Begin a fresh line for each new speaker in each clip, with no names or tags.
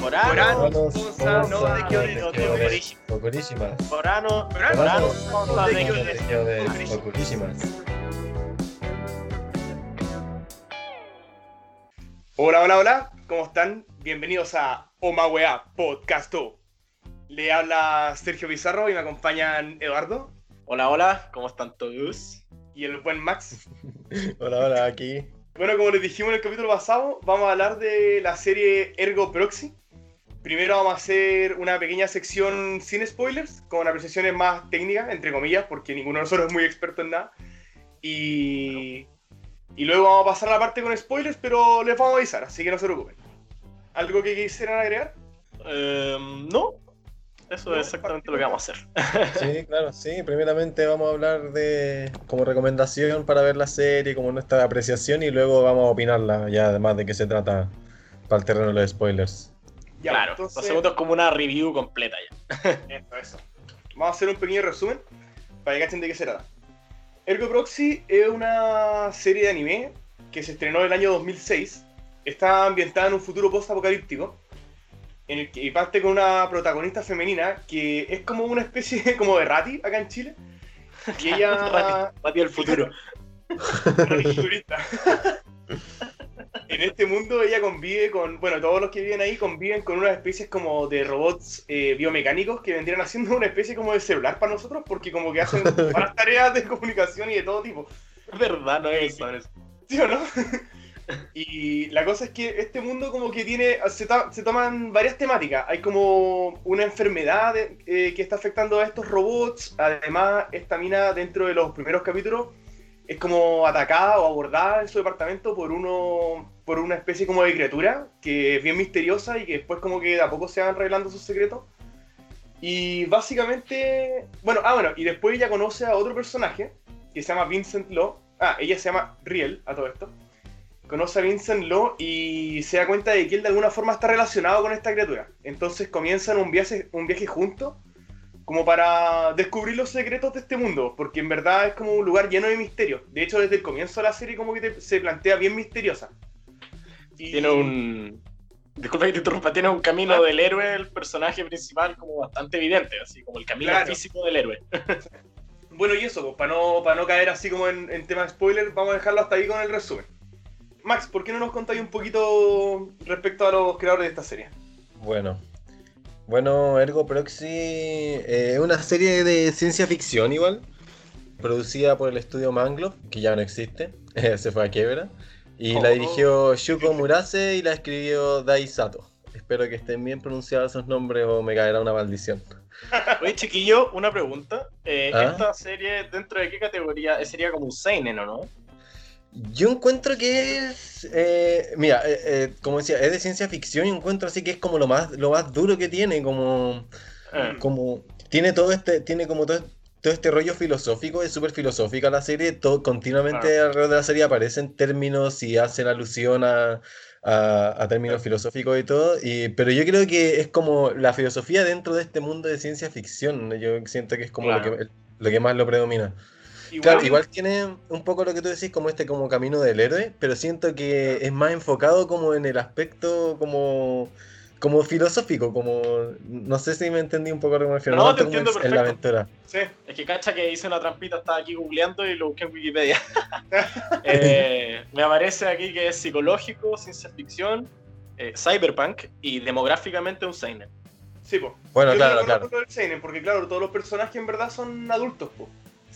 Porano,
Porano,
Ponza, no de Chione, no de
Chione.
Orishi.
Ocurísimas.
Porano,
Porano,
Porano,
Ponza, de
oculísimas.
Hola, hola, hola, ¿cómo están? Bienvenidos a Omawea Podcasto. Le habla Sergio Pizarro y me acompañan Eduardo
Hola, hola, ¿cómo están todos?
y el buen Max.
Hola, hola, aquí.
Bueno, como les dijimos en el capítulo pasado, vamos a hablar de la serie Ergo Proxy. Primero vamos a hacer una pequeña sección sin spoilers, con apreciaciones más técnicas, entre comillas, porque ninguno de nosotros es muy experto en nada. Y, y luego vamos a pasar a la parte con spoilers, pero les vamos a avisar, así que no se preocupen. ¿Algo que quisieran agregar?
Em, no, eso es exactamente lo que vamos a hacer.
Sí, claro, sí. Primeramente vamos a hablar de como recomendación para ver la serie, como nuestra apreciación y luego vamos a opinarla ya además de qué se trata para el terreno de los spoilers.
Ya,
claro,
entonces-
lo segundo es como una review completa ya.
Eso, eso. Vamos a hacer un pequeño resumen para que cachen de qué se trata. Ergo Proxy es una serie de anime que se estrenó en el año 2006. Está ambientada en un futuro post-apocalíptico. En el que parte con una protagonista femenina que es como una especie de, como de Rati acá en Chile. Y ella.
Rati, Rati del futuro.
Rati futurista. En este mundo ella convive con, bueno, todos los que viven ahí conviven con unas especies como de robots eh, biomecánicos que vendrían haciendo una especie como de celular para nosotros porque como que hacen varias tareas de comunicación y de todo tipo.
¿Verdad? No es eso.
¿Sí o no? Y la cosa es que este mundo como que tiene, se, se toman varias temáticas. Hay como una enfermedad de- eh, que está afectando a estos robots. Además, esta mina dentro de los primeros capítulos es como atacada o abordada en su departamento por uno por una especie como de criatura que es bien misteriosa y que después como que a poco se van revelando sus secretos. Y básicamente, bueno, ah bueno, y después ella conoce a otro personaje que se llama Vincent Law. Ah, ella se llama Riel a todo esto conoce a Vincent Law y se da cuenta de que él de alguna forma está relacionado con esta criatura. Entonces comienzan un viaje, un viaje juntos como para descubrir los secretos de este mundo, porque en verdad es como un lugar lleno de misterios. De hecho, desde el comienzo de la serie como que te- se plantea bien misteriosa. Y-
Tiene un. Disculpa que te interrumpa, tiene un camino
Ah.
del héroe, el personaje principal, como bastante evidente, así como el camino
Claro.
físico del héroe.
Bueno, y eso, pues, para no, para no caer así como en, en temas de spoiler, vamos a dejarlo hasta ahí con el resumen. Max, ¿por qué no nos contáis un poquito respecto a los creadores de esta serie?
Bueno. Bueno, Ergo Proxy eh, es una serie de ciencia ficción igual, producida por el estudio Manglo, que ya no existe, se fue a quiebra, y la
Oh.
dirigió Shuko Murase y la escribió Dai Sato. Espero que estén bien pronunciados esos nombres o me caerá una maldición.
Oye, chiquillo, una pregunta. Eh,
¿Ah?
¿Esta serie, dentro de qué categoría? Eh, Sería como un Seinen, ¿o no?
Yo encuentro que es, eh, mira, eh, eh, como decía, es de ciencia ficción y encuentro así que es como lo más, lo más duro que tiene, como,
Eh,
como tiene todo este, tiene como todo, todo este rollo filosófico, es súper filosófica la serie, todo, continuamente alrededor de la serie aparecen términos y hacen alusión a, a- a términos filosóficos y todo, y, pero yo creo que es como la filosofía dentro de este mundo de ciencia ficción, yo siento que es como lo que, lo que más lo predomina.
Igual,
Claro, igual tiene un poco lo que tú decís, como este como camino del héroe, pero siento que es más enfocado como en el aspecto como, como filosófico, como no sé si me entendí un poco a lo que me refiero,
No,
no
te
tanto como
entiendo
en la
perfecto.
aventura.
Sí,
Es que cacha que hice una trampita, estaba aquí googleando y lo busqué en Wikipedia. Eh, me aparece aquí que es psicológico, ciencia ficción, eh, cyberpunk y demográficamente un seinen.
sí, pues.
Bueno,
Yo
claro, claro.
seinen, porque claro, todos los personajes en verdad son adultos, po.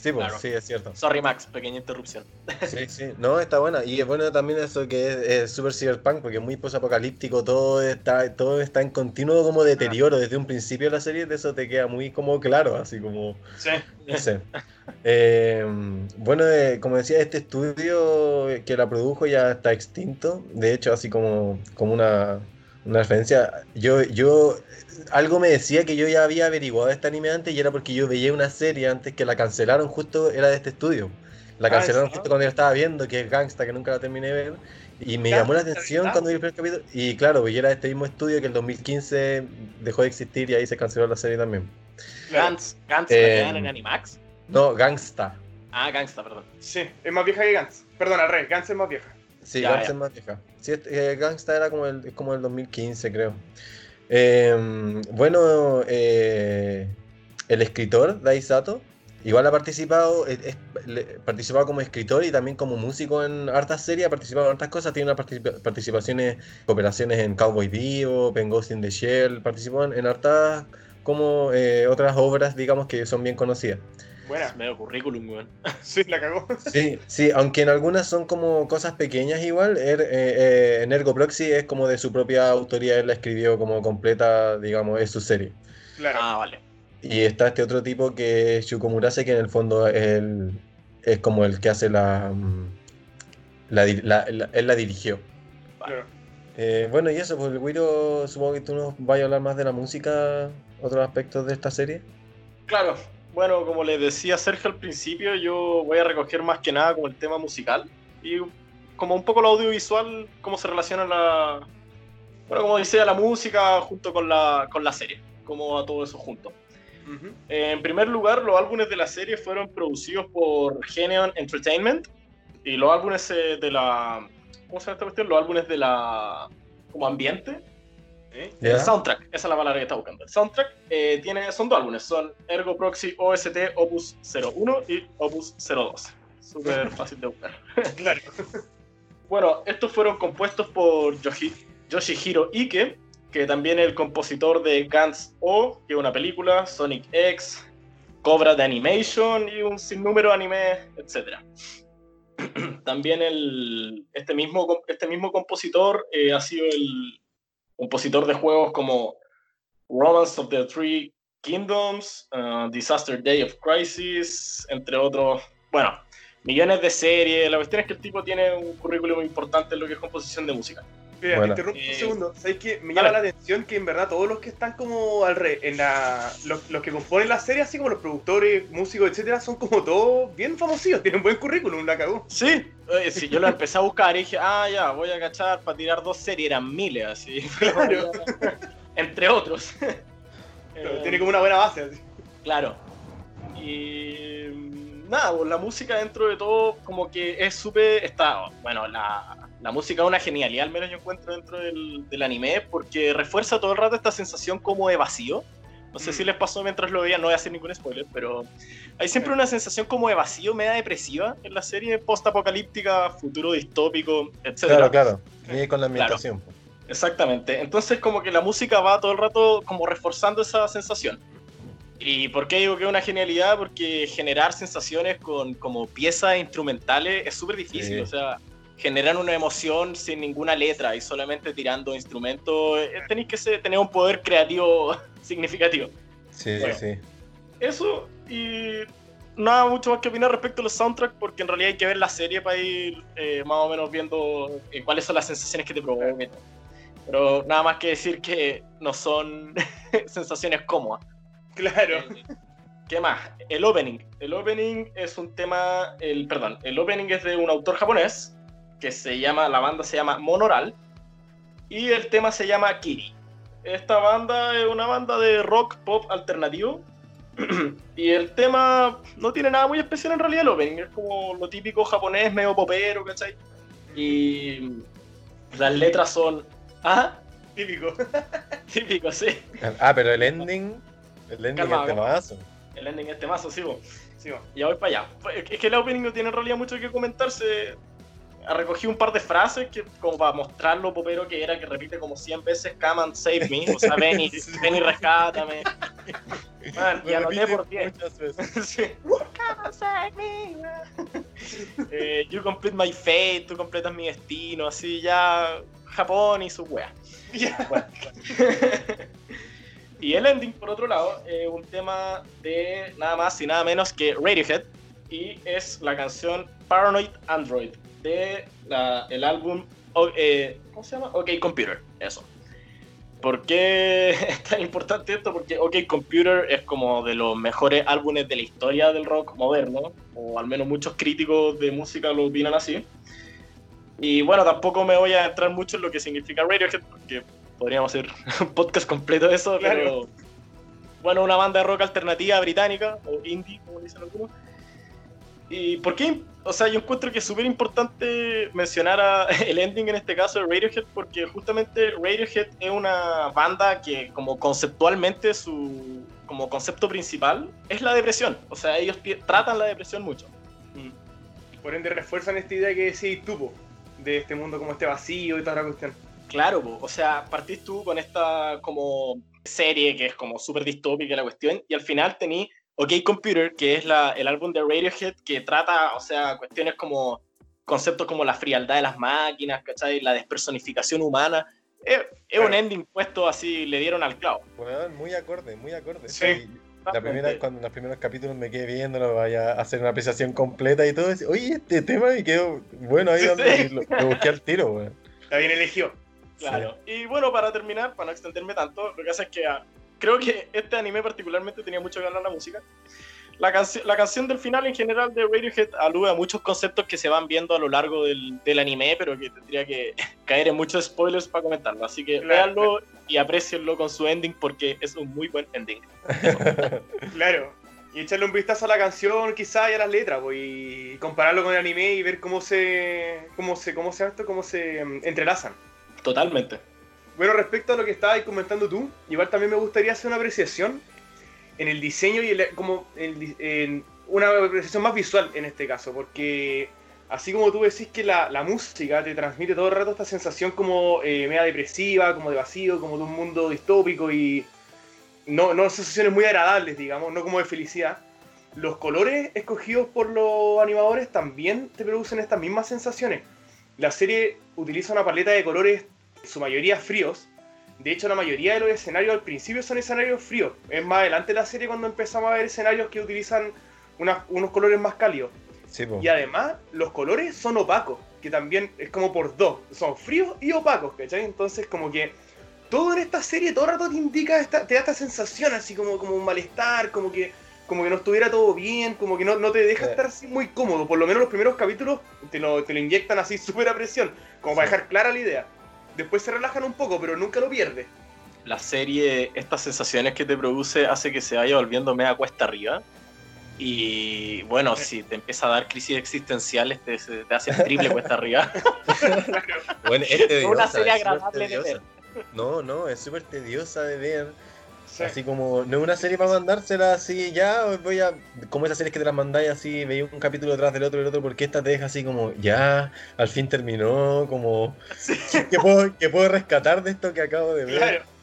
Sí, pues,
Claro.
sí, es cierto.
Sorry Max, pequeña interrupción.
Sí, sí. No, está buena. Y es bueno también eso que es, super cyberpunk, porque es muy posapocalíptico, todo está, todo está en continuo como deterioro desde un principio de la serie, de eso te queda muy como claro, así como.
Sí.
No sé. Eh, bueno, eh, como decía, este estudio que la produjo ya está extinto. De hecho, así como, como una, una referencia, yo, yo, algo me decía que yo ya había averiguado este anime antes y era porque yo veía una serie antes que la cancelaron justo, era de este estudio. La
Ah,
cancelaron justo cuando yo estaba viendo, que es Gangsta, que nunca la terminé de ver. Y me llamó la atención cuando vi el primer capítulo. Y claro, pues, y era de este mismo estudio que el 2015 dejó de existir y ahí se canceló la serie también.
Gantz, Gantz
Eh,
en Animax.
No, Gangsta.
Ah, Gangsta, perdón.
Sí, es más vieja que Gantz. Perdón, al revés, Gantz es más vieja.
Sí,
Ya,
Gangsta
ya.
es más vieja. Sí, este, eh, Gangsta era como el, es como el 2015, creo. Em, bueno, eh, el escritor Dai Sato igual ha participado, participado como escritor y también como músico en hartas series, ha participado en hartas cosas, tiene unas participa- participaciones, cooperaciones en Cowboy Vivo, en Ghost in the Shell, participó en, en hartas como eh, otras obras, digamos, que son bien conocidas.
Buena.
Medio currículum, weón.
Sí, la cagó.
Sí, sí, aunque en algunas son como cosas pequeñas igual, er- eh, eh, en Ergo Proxy es como de su propia autoría, él la escribió como completa, digamos, es su serie.
Claro.
Ah, vale.
Y está este otro tipo que es Shuko Murase, que en el fondo es, el- es como el que hace la, mm, la, di- la- la- él la dirigió.
claro.
Eh, bueno, y eso, pues el Wiro, supongo que tú nos vas a hablar más de la música, otros aspectos de esta serie.
Claro, bueno, como les decía Sergio al principio, yo voy a recoger más que nada como el tema musical y como un poco lo audiovisual, cómo se relaciona la. Bueno, como decía, la música junto con la, con la serie, como a todo eso junto. Eh, En primer lugar, los álbumes de la serie fueron producidos por Geneon Entertainment y los álbumes eh, de la. ¿Cómo se llama esta cuestión? Los álbumes de la. como ambiente.
¿Eh?
El soundtrack, esa es la palabra que está buscando. El soundtrack eh, tiene, son dos álbumes, son Ergo Proxy OST Opus 01 y Opus 02. Súper fácil de buscar.
Claro.
Bueno, estos fueron compuestos por Yoshi- Yoshihiro Ike, que también es el compositor de Guns O, que es una película, Sonic X, Cobra de Animation y un sinnúmero de anime, etc. también el, este, mismo, este mismo compositor eh, ha sido el compositor de juegos como Romance of the Three Kingdoms, uh, Disaster Day of Crisis, entre otros. Bueno, millones de series. La cuestión es que el tipo tiene un currículum importante en lo que es composición de música.
Mira,
Bueno.
te interrumpo
Eh,
un segundo. ¿Sabes qué? Me llama la atención que en verdad todos los que están como al re, en la, los, los que componen la serie, así como los productores, músicos, etcétera, son como todos bien famosillos, tienen buen currículum, la cagó.
Sí, eh, sí, yo lo empecé a buscar y dije, ah, ya, voy a cachar para tirar dos series, eran miles, así.
Claro.
Entre otros.
Pero
Eh,
Tiene como una buena base. así.
Claro. Y mm, nada, pues la música dentro de todo como que es súper... Está, bueno, la, la música es una genialidad, al menos yo encuentro dentro del, del anime, porque refuerza todo el rato esta sensación como de vacío. No sé
Mm.
si les pasó mientras lo veían, no voy a hacer ningún spoiler, pero hay siempre una sensación como de vacío, media depresiva en la serie post-apocalíptica, futuro distópico, etc.
Claro, claro. Y con la ambientación. pues.
Exactamente. Entonces como que la música va todo el rato como reforzando esa sensación. ¿Y por qué digo que es una genialidad? Porque generar sensaciones con como piezas instrumentales es súper difícil.
Sí.
O sea, generar una emoción sin ninguna letra y solamente tirando instrumentos, eh, tenéis que ser- tener un poder creativo significativo.
Sí,
Bueno.
sí.
Eso y nada mucho más que opinar respecto a los soundtracks porque en realidad hay que ver la serie para ir eh, más o menos viendo eh, cuáles son las sensaciones que te provocan. Pero nada más que decir que no son sensaciones cómodas.
Claro.
Eh, ¿Qué más? El opening. El opening es un tema, el perdón, el opening es de un autor japonés que se llama, la banda se llama Monoral y el tema se llama Kiri. Esta banda es una banda de rock pop alternativo y el tema no tiene nada muy especial en realidad el opening, es como lo típico japonés, medio popero, ¿cachai? Y las letras son... Ah,
Típico.
típico, sí.
Ah, pero el ending. El ending
Calma,
es temazo.
El ending es temazo, sí, po.
Sí.
Ya voy para allá. Es que el opening no tiene en realidad mucho que comentarse. Recogí un par de frases que, como para mostrar lo popero que era, que repite como 100 veces Come and save me. O sea, ven y, ven y rescátame. Man, y anoté por 10.
muchas veces.
Sí. Come and save me. Eh, you complete my fate, tú completas mi destino, así ya. Japón y su wea. Bueno. y el ending, por otro lado, es un tema de nada más y nada menos que Radiohead. Y es la canción Paranoid Android de la- el álbum. o- eh, ¿Cómo se llama? OK Computer. Eso. ¿Por qué es tan importante esto? Porque OK Computer es como de los mejores álbumes de la historia del rock moderno, o al menos muchos críticos de música lo opinan así. Y bueno, tampoco me voy a entrar mucho en lo que significa Radiohead, porque podríamos hacer un podcast completo de eso,
Claro.
pero bueno, una banda de rock alternativa británica, o indie, como dicen algunos. ¿Y por qué? O sea, yo encuentro que es súper importante mencionar el ending en este caso de Radiohead, porque justamente Radiohead es una banda que como conceptualmente su como concepto principal es la depresión. O sea, ellos tratan la depresión mucho.
Mm. Por ende refuerzan esta idea que decís tú, de este mundo como este vacío y toda la cuestión.
Claro, o sea, partís tú con esta como serie que es como súper distópica la cuestión y al final tení OK Computer, que es la, el álbum de Radiohead que trata, o sea, cuestiones como conceptos como la frialdad de las máquinas, ¿cachai? La despersonificación humana. Es, un ending puesto así, le dieron al clavo.
Bueno, muy acorde, muy acorde. Sí. La primera, cuando en los primeros capítulos me quedé viendo, vaya a hacer una apreciación completa y todo. Oye, este tema me quedó bueno ahí donde lo, busqué al tiro, weón.
Está bien elegido.
Claro. Y bueno, para terminar, para no extenderme tanto, lo que hace es que ah, creo que este anime particularmente tenía mucho que hablar la música. La, la canción del final en general de Radiohead alude a muchos conceptos que se van viendo a lo largo del, del anime, pero que tendría que caer en muchos spoilers para comentarlo. Así que veanlo y aprecienlo con su ending porque es un muy buen ending.
claro. Y echarle un vistazo a la canción, quizá y a las letras, pues, y compararlo con el anime y ver cómo se. cómo se. cómo se, esto, cómo se mm, entrelazan.
Totalmente.
Bueno, respecto a lo que estabas comentando tú, igual también me gustaría hacer una apreciación en el diseño y como en una apreciación más visual en este caso, porque así como tú decís que la, música te transmite todo el rato esta sensación como eh, media depresiva, como de vacío, como de un mundo distópico y no, no sensaciones muy agradables, digamos, no como de felicidad. Los colores escogidos por los animadores también te producen estas mismas sensaciones. La serie utiliza una paleta de colores su mayoría fríos. De hecho, la mayoría de los escenarios al principio son escenarios fríos. Es más adelante la serie cuando empezamos a ver escenarios que utilizan unos colores más cálidos. y además, los colores son opacos, que también es como por dos. Son fríos y opacos, ¿cachai? Entonces, como que todo en esta serie todo el rato te indica, esta, te da esta sensación así como, como un malestar, como que como que no estuviera todo bien, como que no, no te deja estar así muy cómodo. Por lo menos los primeros capítulos te lo, te lo inyectan así súper a presión, como para dejar clara la idea después se relajan un poco, pero nunca lo pierde.
La serie, estas sensaciones que te produce, hace que se vaya volviendo media cuesta arriba. Y bueno, si te empieza a dar crisis existenciales, te, te hace triple cuesta arriba.
bueno, es una serie agradable de ver. No, no, es súper tediosa de ver Así como, no es una serie para mandársela así, ya voy a. Como esas series que te las mandáis así, veis un capítulo detrás del otro y el otro, porque esta te deja así como, ya, al fin terminó, como. ¿qué, puedo, ¿Qué puedo rescatar de esto que acabo de ver? Claro.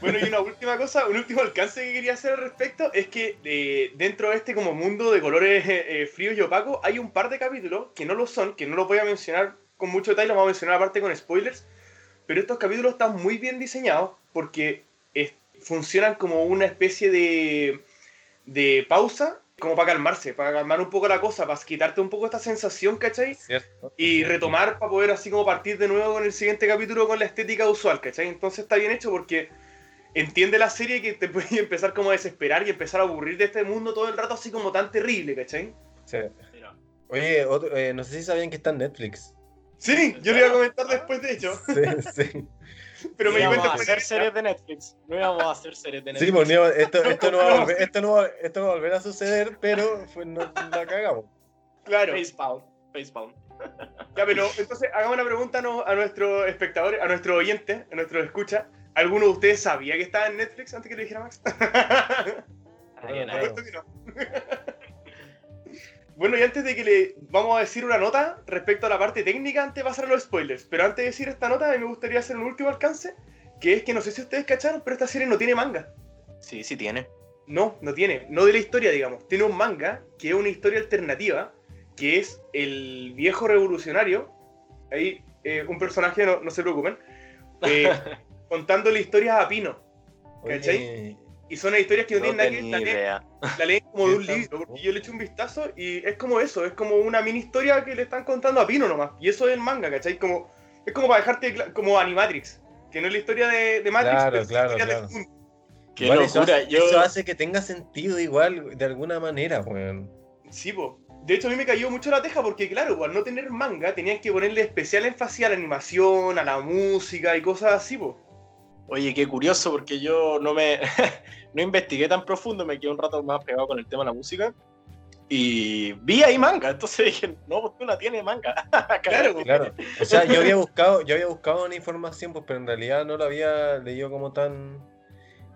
Bueno, y una última cosa, un último alcance que quería hacer al respecto es que eh, dentro de este como mundo de colores eh, eh, fríos y opacos hay un par de capítulos que no lo son, que no los voy a mencionar con mucho detalle, los voy a mencionar aparte con spoilers, pero estos capítulos están muy bien diseñados porque funcionan como una especie de, de pausa, como para calmarse, para calmar un poco la cosa, para quitarte un poco esta sensación, ¿cachai? y retomar para poder así como partir de nuevo con el siguiente capítulo con la estética usual, ¿cachai? Entonces está bien hecho porque entiende la serie que te puede empezar como a desesperar y empezar a aburrir de este mundo todo el rato así como tan terrible, ¿cachai?
Sí. Oye, eh, no sé si sabían que está en Netflix.
Sí, yo lo iba a comentar después, de hecho.
Sí, sí.
Pero me íbamos a hacer series de Netflix. No íbamos a hacer series de Netflix. Sí,
pues esto, esto, no va a volver, esto, no va, esto no va a volver a suceder, pero fue, no, la cagamos.
Claro. Facepound. Facepound.
Ya, pero entonces hagamos una pregunta a nuestros espectadores, a nuestro oyente, a nuestro escucha. ¿Alguno de ustedes sabía que estaba en Netflix antes que lo dijera Max? Ay, no. No. Bueno, y antes de que le vamos a decir una nota respecto a la parte técnica, antes de pasar a los spoilers. Pero antes de decir esta nota, me gustaría hacer un último alcance, que es que no sé si ustedes cacharon, pero esta serie no tiene manga.
Sí, sí tiene.
No, no tiene. No de la historia, digamos. Tiene un manga que es una historia alternativa, que es el viejo revolucionario. Ahí, eh, un personaje, no, se preocupen. Eh, contando la historia a Pino. ¿Cachai? Y son historias que no, tienen nada que ver. La leen como de un libro, porque yo le eché un vistazo y es como eso, es como una mini historia que le están contando a Pino nomás. Y eso es el manga, ¿cachai? Como, es como para dejarte como Animatrix, que no es la historia de, de Matrix,
claro, claro, claro. Qué locura. Eso hace, eso hace, que tenga sentido igual, de alguna manera, weón.
Sí, pues. De hecho, a mí me cayó mucho la teja porque, claro, al no tener manga, tenían que ponerle especial énfasis a la animación, a la música y cosas así, pues.
Oye, qué curioso, porque yo no me no investigué tan profundo, me quedé un rato más pegado con el tema de la música. y vi ahí manga. Entonces dije, no, porque una tiene manga.
Claro,
Claro. O sea, yo había buscado, yo había buscado una información, pues, pero en realidad no la había leído como tan.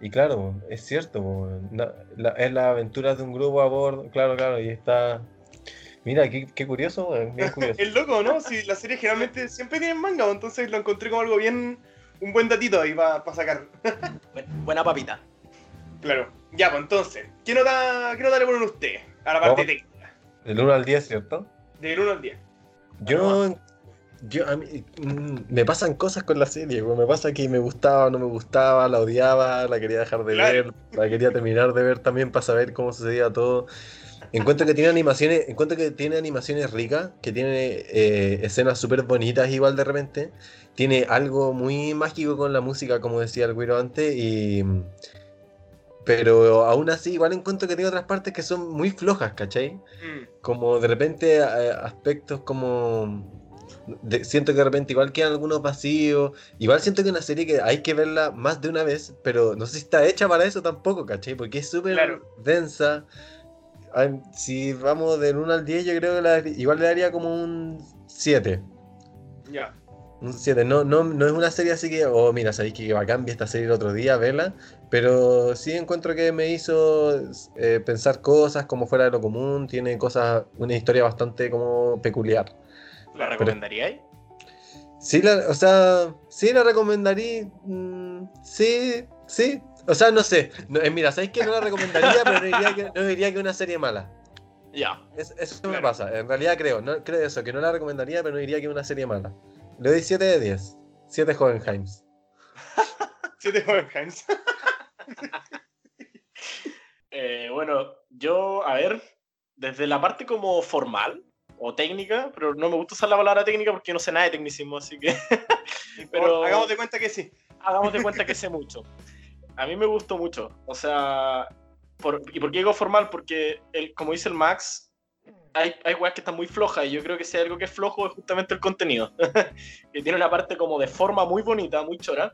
Y claro, es cierto, la- es la aventura de un grupo a bordo, claro, claro, y está. Mira, qué, qué curioso, bien curioso.
Es loco, ¿no? Si la serie generalmente siempre tiene manga, entonces lo encontré como algo bien. Un buen datito ahí para sacar.
Bu- Buena papita.
Claro. Ya, pues entonces, ¿qué nota, qué nota le ponen ustedes a la parte
Oh.
técnica?
Del 1 al 10, ¿cierto?
Del 1 al 10.
Yo, yo a mí, mm, me pasan cosas con la serie, weón. me pasa que me gustaba, no me gustaba, la odiaba, la quería dejar de
Claro.
ver, la quería terminar de ver también para saber cómo sucedía todo. Encuentro que tiene animaciones, encuentro que tiene animaciones ricas, que tiene eh, escenas súper bonitas igual de repente. Tiene algo muy mágico con la música, como decía el güiro antes, y... Pero aún así, igual encuentro que tiene otras partes que son muy flojas, ¿cachai?
Mm,
como de repente eh, aspectos como de- siento que de repente igual quedan algunos vacíos igual siento que es una serie que hay que verla más de una vez pero no sé si está hecha para eso tampoco ¿cachai? porque es súper
Claro.
densa Ay, si vamos del 1 al 10 yo creo que la- igual le daría como un 7
Ya.
un 7, no, no, no es una serie así que, oh, mira, sabéis que bacán vi esta serie el otro día, verla, pero sí encuentro que me hizo eh, pensar cosas como fuera de lo común, tiene cosas, una historia bastante como peculiar.
¿La recomendaríais?
Sí, la, o sea, sí la recomendaría, mm, sí, sí, o sea, no sé, no, eh, mira, sabéis que no la recomendaría, pero no diría que, no diría que es una serie mala.
Ya.
Es- eso me
Claro.
pasa, en realidad creo, no, creo eso, que no la recomendaría, pero no diría que es una serie mala. Le doy 7 de 10, 7 Hohenheims.
7 Hohenheims.
Eh, bueno, yo, a ver, desde la parte como formal o técnica, pero no me gusta usar la palabra técnica porque no sé nada de tecnicismo, así que Pero-
Hagamos de cuenta que sí.
hagamos de cuenta que sé mucho. A mí me gustó mucho, o sea, por- ¿y por qué digo formal? Porque, el, como dice el Max, hay, hay weas que están muy flojas y yo creo que si hay algo que es flojo es justamente el contenido. que tiene una parte como de forma muy bonita, muy chora,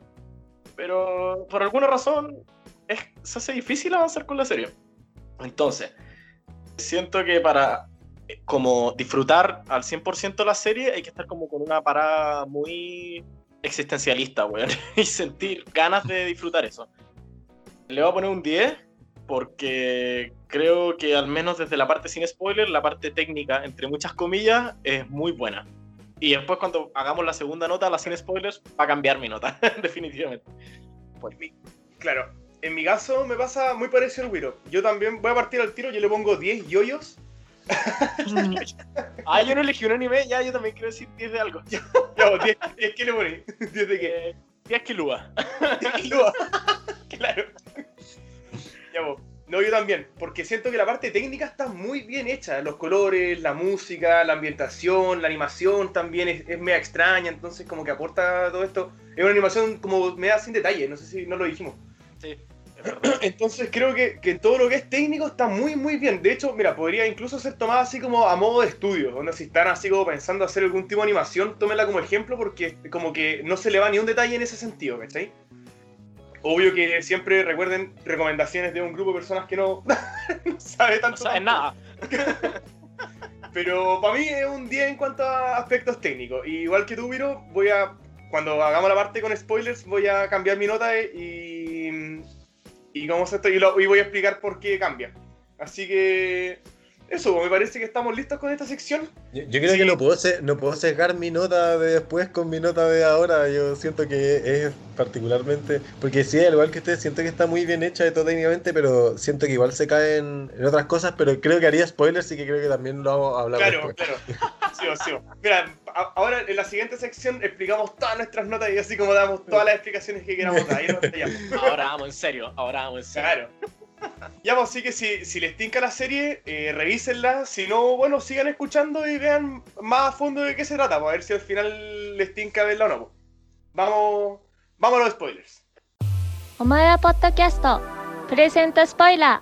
pero por alguna razón es, se hace difícil avanzar con la serie. Entonces, siento que para eh, como disfrutar al 100% la serie hay que estar como con una parada muy existencialista, weón, y sentir ganas de disfrutar eso. Le voy a poner un 10 porque creo que al menos desde la parte sin spoiler, la parte técnica, entre muchas comillas, es muy buena. Y después cuando hagamos la segunda nota, la sin spoilers, va a cambiar mi nota, definitivamente.
Claro. En mi caso me pasa muy parecido al Wiro. Yo también voy a partir al tiro, yo le pongo 10 yoyos.
ah, yo no elegí un anime, ya yo también quiero decir 10 de algo.
Pues, 10, 10 ¿qué le pones? 10 de qué?
Eh, 10 kilúa.
10 kilos. claro. No, yo también, porque siento que la parte técnica está muy bien hecha. Los colores, la música, la ambientación, la animación también es, es media extraña, entonces como que aporta todo esto. Es una animación como media sin detalle, no sé si no lo dijimos.
Sí.
Entonces creo que, que todo lo que es técnico está muy muy bien. De hecho, mira, podría incluso ser tomada así como a modo de estudio. Donde si están así como pensando hacer algún tipo de animación, tómenla como ejemplo porque como que no se le va ni un detalle en ese sentido, ¿cachai? Obvio que siempre recuerden recomendaciones de un grupo de personas que no, no sabe
No
tanto.
sabes nada.
Pero para mí es un día en cuanto a aspectos técnicos. Y igual que tú, Viro, voy a. Cuando hagamos la parte con spoilers, voy a cambiar mi nota y. Y cómo se esto, y, lo- y voy a explicar por qué cambia. Así que. Eso, me parece que estamos listos con esta sección.
Yo, yo creo
Sí.
que no puedo, no puedo sesgar mi nota de después con mi nota de ahora. Yo siento que es particularmente. Porque sí, al igual que ustedes, siento que está muy bien hecha de todo técnicamente, pero siento que igual se caen en otras cosas. Pero creo que haría spoilers y que creo que también lo vamos a hablar
Claro,
después.
claro. Sí, sí. Mira, ahora en la siguiente sección explicamos todas nuestras notas y así como damos todas las explicaciones que queramos dar. Ahí nos.
Ahora vamos en serio, ahora vamos en serio.
Claro. ya, pues así que si, si les tinca la serie, eh, revísenla. Si no, bueno, sigan escuchando y vean más a fondo de qué se trata, pues a ver si al final les tinca verla o no. Pues. Vamos, vamos a los spoilers.
Omada Podcast presenta spoiler.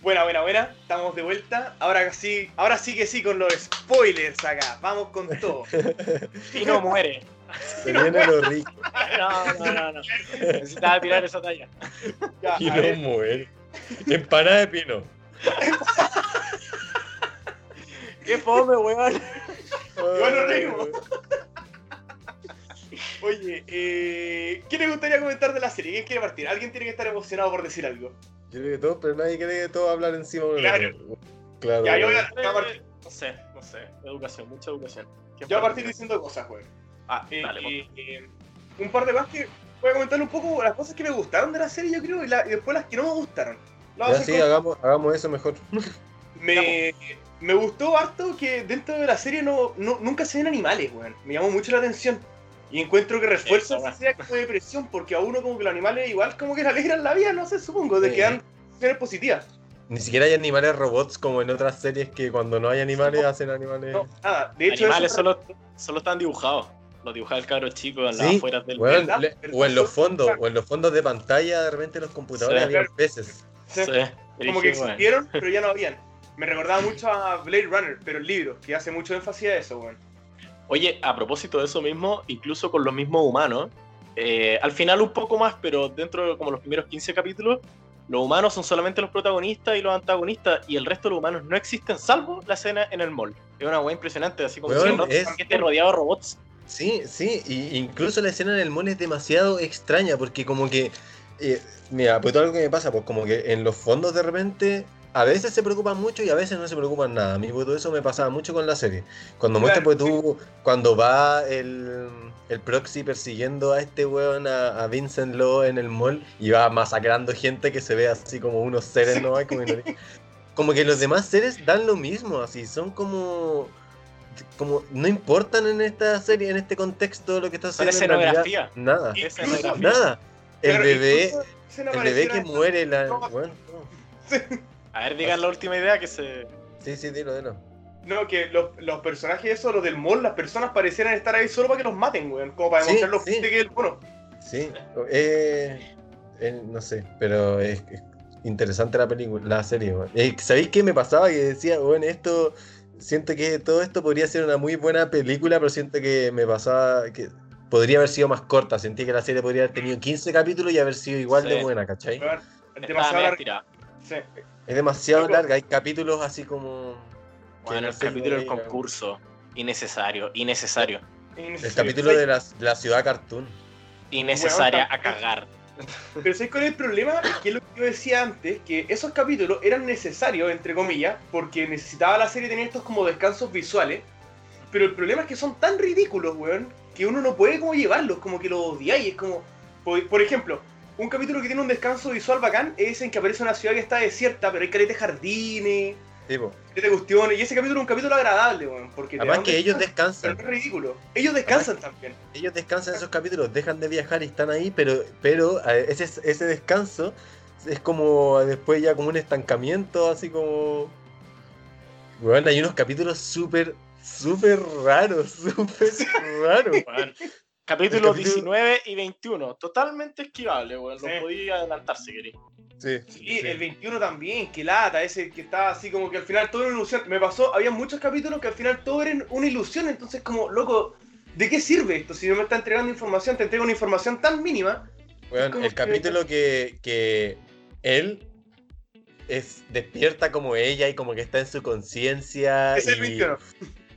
Buena, buena, buena. Estamos de vuelta. Ahora sí, ahora sí que sí con los spoilers acá. Vamos con todo.
y no muere.
Se viene lo rico
No, no, no, no. Necesitaba tirar esa talla.
Ya,
y no
ver,
muere. Empanada de pino.
¡Qué fome, weón!
Nos reímos. Oye, eh, ¿qué le gustaría comentar de la serie? ¿Quién quiere partir? Alguien tiene que estar emocionado por decir algo.
Yo creo que todos, pero nadie cree que todos hablar encima de
Claro.
Claro.
Ya, yo voy
weón.
a, yo voy a partir,
No sé, no sé. Educación, mucha educación. ¿Quién
yo voy a partir diciendo cosas, güey.
Ah,
Eh,
dale,
eh, eh, un par de más que voy a comentar un poco las cosas que me gustaron de la serie, yo creo, y, la- y después las que no me gustaron.
Ya, sí, hagamos, hagamos eso mejor.
me, me gustó harto que dentro de la serie no, no- nunca se ven animales, weón. Me llamó mucho la atención. Y encuentro que refuerza esa serie como de depresión, porque a uno como que los animales igual como que le alegran la vida, no sé, supongo, de
Sí.
que dan positivas.
Ni siquiera hay animales robots como en otras series que cuando no hay animales hacen animales.
No, nada. De hecho,
Animales solo, solo están dibujados. Los dibujaba el cabro chico en las
Sí,
afueras del.
Weón,
¿verdad?
le-
Pero
o en los fondos, o en los fondos de pantalla, de repente en los computadores
Sí.
había
Claro.
peces.
Sí.
Sí,
como que existieron, pero ya no habían. Me recordaba mucho a Blade Runner, pero el libro, que hace mucho énfasis a eso, weón.
Oye, a propósito de eso mismo, incluso con los mismos humanos, eh, al final un poco más, pero dentro de como los primeros 15 capítulos, los humanos son solamente los protagonistas y los antagonistas, y el resto de los humanos no existen, salvo la escena en el mall. Es una weá impresionante, así como
Weón,
si
es-
que esté rodeado de robots.
Sí, sí, y incluso la escena en el mall es demasiado extraña porque como que, eh, mira, pues todo algo que me pasa, pues como que en los fondos de repente a veces se preocupan mucho y a veces no se preocupan nada. A mí pues, todo eso me pasaba mucho con la serie. Cuando muestra
Claro,
pues tú, cuando va el, el proxy persiguiendo a este weón, a, a Vincent Law en el mall y va masacrando gente que se ve así como unos seres, ¿no? Como, que- como que los demás seres dan lo mismo, así, son como... Como no importan en esta serie, en este contexto, lo que está haciendo.
escenografía.
Nada,
Incluso-
nada. El bebé, el bebé que muere, la.
No,
bueno, no.
A ver, digan la última idea que se.
Sí, sí, dilo, dilo.
No, que los, los personajes esos, los del mall, las personas parecieran estar ahí solo para que los maten, weón. Como para
Sí,
demostrar lo
sí.
fuerte que es el mono.
Sí, eh, eh, no sé, pero es, es interesante la película, la serie. weón. Eh, ¿Sabéis qué me pasaba? Que decía, bueno, esto, siento que todo esto podría ser una muy buena película, pero siento que me pasaba que podría haber sido más corta. Sentí que la serie podría haber tenido 15 capítulos y haber sido igual de buena, ¿cachai?
Estaba
demasiado. Sí.
Es demasiado larga, hay capítulos así como...
Bueno,
no
el capítulo del concurso. Innecesario, innecesario.
El capítulo de la, de la ciudad cartoon.
Innecesaria
Weón,
a cagar.
Pero ¿sabes cuál es el problema? Que es lo que yo decía antes, que esos capítulos eran necesarios, entre comillas, porque necesitaba la serie tener estos como descansos visuales. Pero el problema es que son tan ridículos, weón, que uno no puede como llevarlos, como que los odiáis. Es como, por, ejemplo, un capítulo que tiene un descanso visual bacán es en que aparece una ciudad que está desierta, pero hay caretes jardines, Caretes cuestiones, y ese capítulo es un capítulo agradable, weón, porque te
además que ellos
pero
descansan.
no es ridículo. Ellos descansan también.
ellos descansan en esos capítulos, dejan de viajar y están ahí, pero, pero ese, ese descanso es como después ya como un estancamiento, así como... Bueno, hay unos capítulos súper, súper raros, súper raros.
Weón. Capítulo
capítulo-
19 y 21, totalmente esquivable, weón.
Sí.
Lo podía adelantar si queréis.
Sí,
Sí,
sí.
el 21 también, que lata, ese que estaba así como que al final todo era una ilusión. Me pasó, había muchos capítulos que al final todo era una ilusión, entonces como, loco, ¿de qué sirve esto? Si no me está entregando información, te entrega una información tan mínima.
Bueno, el capítulo que, que él es despierta como ella y como que está en su conciencia.
Es el
y-
21.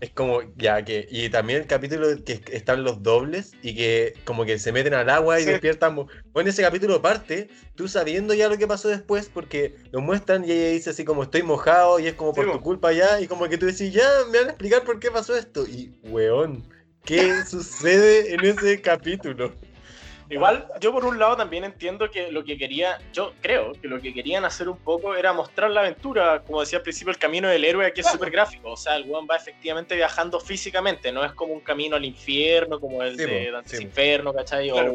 Es como, ya que. Y también el capítulo que están los dobles y que como que se meten al agua y
Sí.
despiertan. mo- Bueno, ese capítulo parte, tú sabiendo ya lo que pasó después, porque lo muestran y ella dice así como estoy mojado y es como por tu culpa ya. Y como que tú decís, ya, me van a explicar por qué pasó esto. Y, weón, ¿qué sucede en ese capítulo?
Igual, yo por un lado también entiendo que lo que quería, yo creo que lo que querían hacer un poco era mostrar la aventura, como decía al principio, el camino del héroe aquí es
Claro.
súper gráfico, o sea, el weón va efectivamente viajando físicamente, no es como un camino al infierno, como el
Sí,
de Dantes
sí.
Inferno, ¿cachai?
Claro.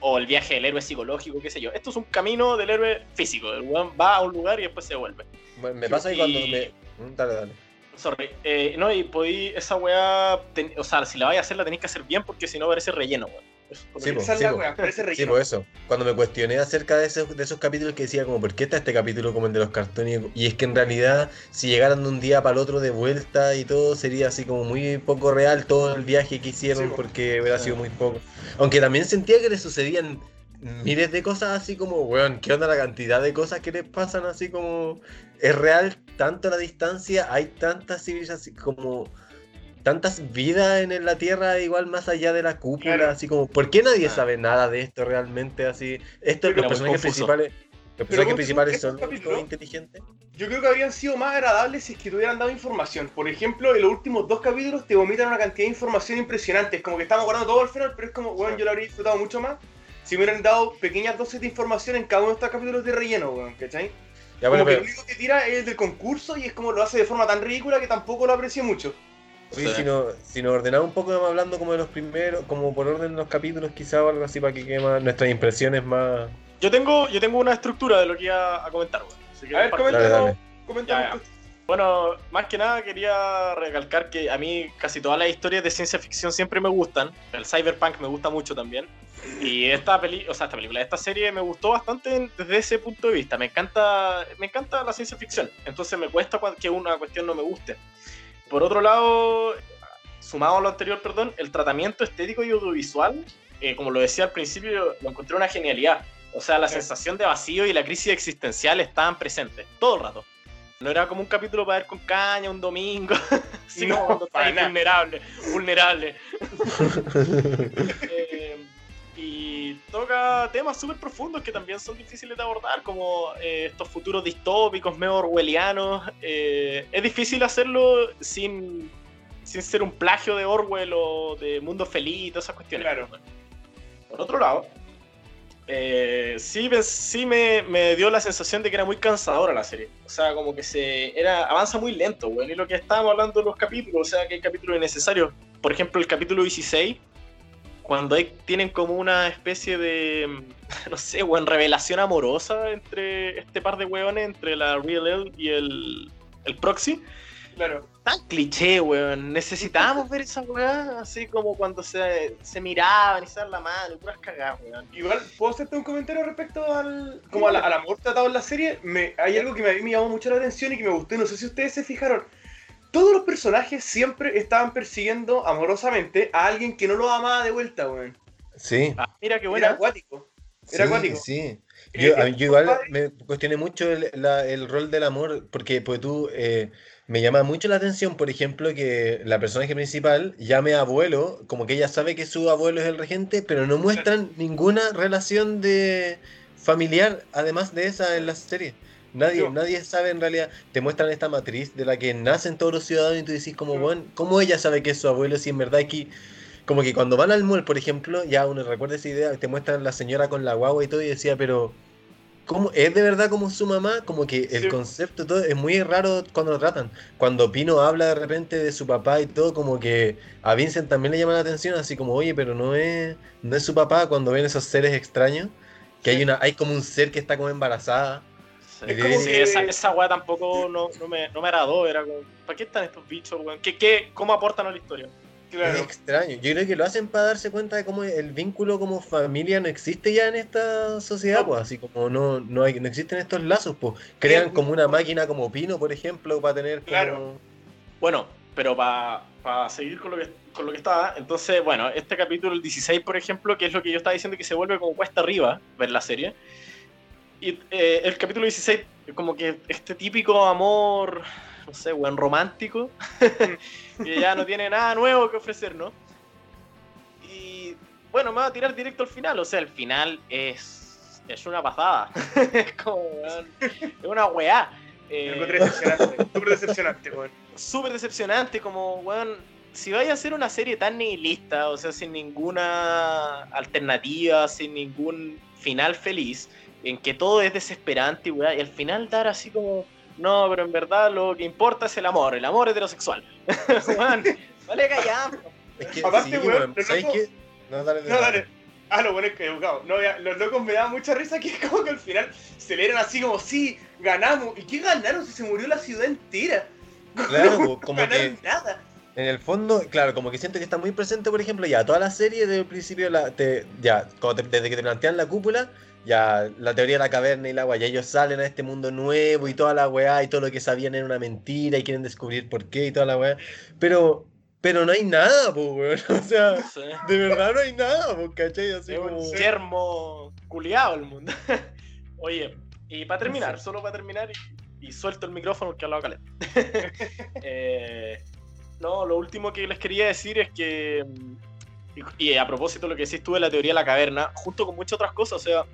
O, el viaje del héroe psicológico, qué sé yo. Esto es un camino del héroe físico, el weón va a un lugar y después se vuelve.
Bueno, me pasa que cuando
Y-
me. Mm, Dale, dale.
Sorry, eh, no, y podí, esa weá, ten- o sea, si la vais a hacer la tenéis que hacer bien porque si no parece relleno, weón.
Sí, po. Sí, por eso. Cuando me cuestioné acerca de esos, de esos capítulos que decía como, ¿por qué está este capítulo como el de los cartones? Y es que en realidad, si llegaran de un día para el otro de vuelta y todo, sería así como muy poco real todo el viaje que hicieron
Sí, po.
porque hubiera
Sí.
sido muy poco. Aunque también sentía que le sucedían miles de cosas así como, weón, ¿qué onda la cantidad de cosas que les pasan así como... Es real tanto la distancia, hay tantas civilizaciones como... Tantas vidas en la Tierra, igual más allá de la cúpula,
Claro.
así como, ¿por qué nadie
Ah.
sabe nada de esto realmente? Así, esto,
Pero
los personajes principales, los personajes principales son
capítulos-
inteligentes.
Yo creo que habrían sido más agradables si es que te hubieran dado información. Por ejemplo, en los últimos dos capítulos te vomitan una cantidad de información impresionante. Es como que estamos guardando todo al final, pero es como, weón, yo lo habría disfrutado mucho más si me hubieran dado pequeñas dosis de información en cada uno de estos capítulos de relleno, weón, ¿cachai?
Ya,
como
bueno,
que
pero,
el único que tira es el del concurso y es como lo hace de forma tan ridícula que tampoco lo aprecio mucho.
Oye,
Sí.
si, nos, si nos ordenamos un poco vamos hablando como de los primeros, como por orden de los capítulos quizá o algo así para que quede más, nuestras impresiones más...
Yo tengo, yo tengo una estructura de lo que iba a comentar. Así que
A ver, coméntanos.
Bueno, más que nada quería recalcar que a mí casi todas las historias de ciencia ficción siempre me gustan. El cyberpunk me gusta mucho también. Y esta peli, o sea, esta película, esta serie me gustó bastante en- desde ese punto de vista. Me encanta, me encanta la ciencia ficción. Entonces me cuesta que una cuestión no me guste. Por otro lado, sumado a lo anterior, perdón, el tratamiento estético y audiovisual, eh, como lo decía al principio, lo encontré una genialidad. O sea, la
Sí.
sensación de vacío y la crisis existencial estaban presentes todo el rato. No era como un capítulo para ver con caña un domingo, sino
No,
cuando estás vulnerable, vulnerable. Eh, y toca temas súper profundos que también son difíciles de abordar, como eh, estos futuros distópicos, medio orwellianos. Eh, es difícil hacerlo sin, sin ser un plagio de Orwell o de Mundo Feliz y todas esas cuestiones.
Claro.
Por otro lado, eh, sí, sí me, me dio la sensación de que era muy cansadora la serie. O sea, como que se era avanza muy lento, güey. Y lo que estábamos hablando de los capítulos, o sea, que hay capítulos innecesarios. Por ejemplo, el capítulo 16, cuando hay, tienen como una especie de, no sé, güey, revelación amorosa entre este par de hueones, entre la Real L y el, el Proxy.
Claro.
Tan cliché, weón. Necesitábamos ver esa weá, así como cuando se, se miraban y se dan la mano, puras cagadas, weón.
Igual, ¿puedo hacerte un comentario respecto al, como al amor tratado en la serie? Me, hay algo que me, me llamó mucho la atención y que me gustó, no sé si ustedes se fijaron. Todos los personajes siempre estaban persiguiendo amorosamente a alguien que no lo amaba de vuelta, weón.
Sí.
Ah, mira qué
Era
buena.
acuático. Era
sí,
acuático.
Sí.
Eh,
Yo,
eh,
yo igual me cuestioné mucho el, la- el rol del amor, porque pues tú eh, me llama mucho la atención, por ejemplo, que la personaje principal llame a abuelo, como que ella sabe que su abuelo es el regente, pero no muestran ninguna relación de familiar, además de esa en la serie. Nadie,
No.
nadie sabe en realidad, te muestran esta matriz de la que nacen todos los ciudadanos y tú decís como,
No.
bueno, ¿cómo ella sabe que es su abuelo si en verdad aquí como que cuando van al mall, por ejemplo, ya uno recuerda esa idea, te muestran la señora con la guagua y todo, y decía, pero ¿cómo es de verdad como su mamá? Como que el
Sí.
concepto todo es muy raro cuando lo tratan. Cuando Pino habla de repente de su papá y todo, como que a Vincent también le llama la atención, así como, oye, pero no es, no es su papá cuando ven esos seres extraños, que hay una, hay como un ser que está como embarazada.
Sí,
Es
como
Sí,
que-
esa, esa weá tampoco no, no, me, no me agradó. Era como, ¿para qué están estos bichos, weón? ¿Qué, qué, ¿Cómo aportan a la historia?
Claro.
Es extraño. Yo creo que lo hacen para darse cuenta de cómo el vínculo como familia no existe ya en esta sociedad,
No.
pues así como no, no, hay, no existen estos lazos, pues. Crean como una máquina como Pino, por ejemplo, para tener como...
Claro.
Bueno, pero para seguir con lo, que, con lo que estaba, entonces, bueno, este capítulo, el 16, por ejemplo, que es lo que yo estaba diciendo que se vuelve como cuesta arriba ver la serie. Y eh, el capítulo 16, como que este típico amor, no sé, weón, romántico, que ya no tiene nada nuevo que ofrecer, ¿no? Y bueno, me voy a tirar directo al final, o sea, el final es, es una pasada. es como, weón, es una weá. Eh,
encontré decepcionante. Súper decepcionante, weón.
súper decepcionante, como, weón, si vaya a hacer una serie tan nihilista, o sea, sin ninguna alternativa, sin ningún final feliz, en que todo es desesperante, weón, y al final dar así como, no, pero en verdad lo que importa es el amor, el amor heterosexual. weón, vale callar.
Es que,
Aparte,
sí,
weón, los
¿sabes
locos-
qué? No, dale,
No, dale. Ah, lo bueno es que educado. No, ya, los locos me daban mucha risa que es como que al final se le eran así como, sí, ganamos. ¿Y qué ganaron si se murió la ciudad entera?
Claro,
No
como que
nada.
en el fondo, claro, como que siento que está muy presente, por ejemplo, ya toda la serie desde el principio, la, te, ya, te- desde que te plantean la cúpula, ya la teoría de la caverna y el agua, ya ellos salen a este mundo nuevo y toda la weá y todo lo que sabían era una mentira y quieren descubrir por qué y toda la weá. Pero, pero no hay nada, pues, weón. O sea,
Sí.
de verdad no hay nada, pues, ¿cachai? Así
Es
como...
un yermo culiado el mundo. Oye, y para terminar, solo para terminar, y, y suelto el micrófono que ha hablado caleta. Eh, no, lo último que les quería decir es que, y, y a propósito de lo que decís tú de la teoría de la caverna, junto con muchas otras cosas, o sea,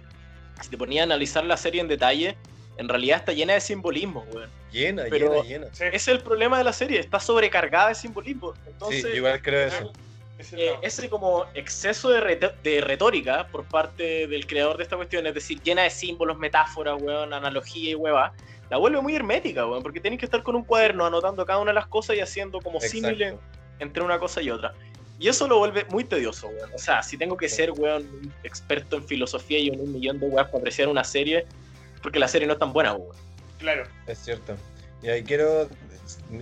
si te ponía a analizar la serie en detalle, en realidad está llena de simbolismo, weón.
Llena,
Pero-
llena, llena.
Ese es el problema de la serie, está sobrecargada de simbolismo. Entonces,
sí, yo igual creo eso.
ese
eh, ese como exceso de, reto- de retórica por parte del creador de esta cuestión, es decir, llena de símbolos, metáforas, weón, analogía y hueva, la vuelve muy hermética, weón, porque tenés que estar con un cuaderno anotando cada una de las cosas y haciendo como símiles entre una cosa y otra. Y eso lo vuelve muy tedioso, weón. O sea, si tengo que ser, weón, un experto en filosofía y en un millón de weas para apreciar una serie, porque la serie no es tan buena, weón.
Claro.
Es cierto. Y ahí quiero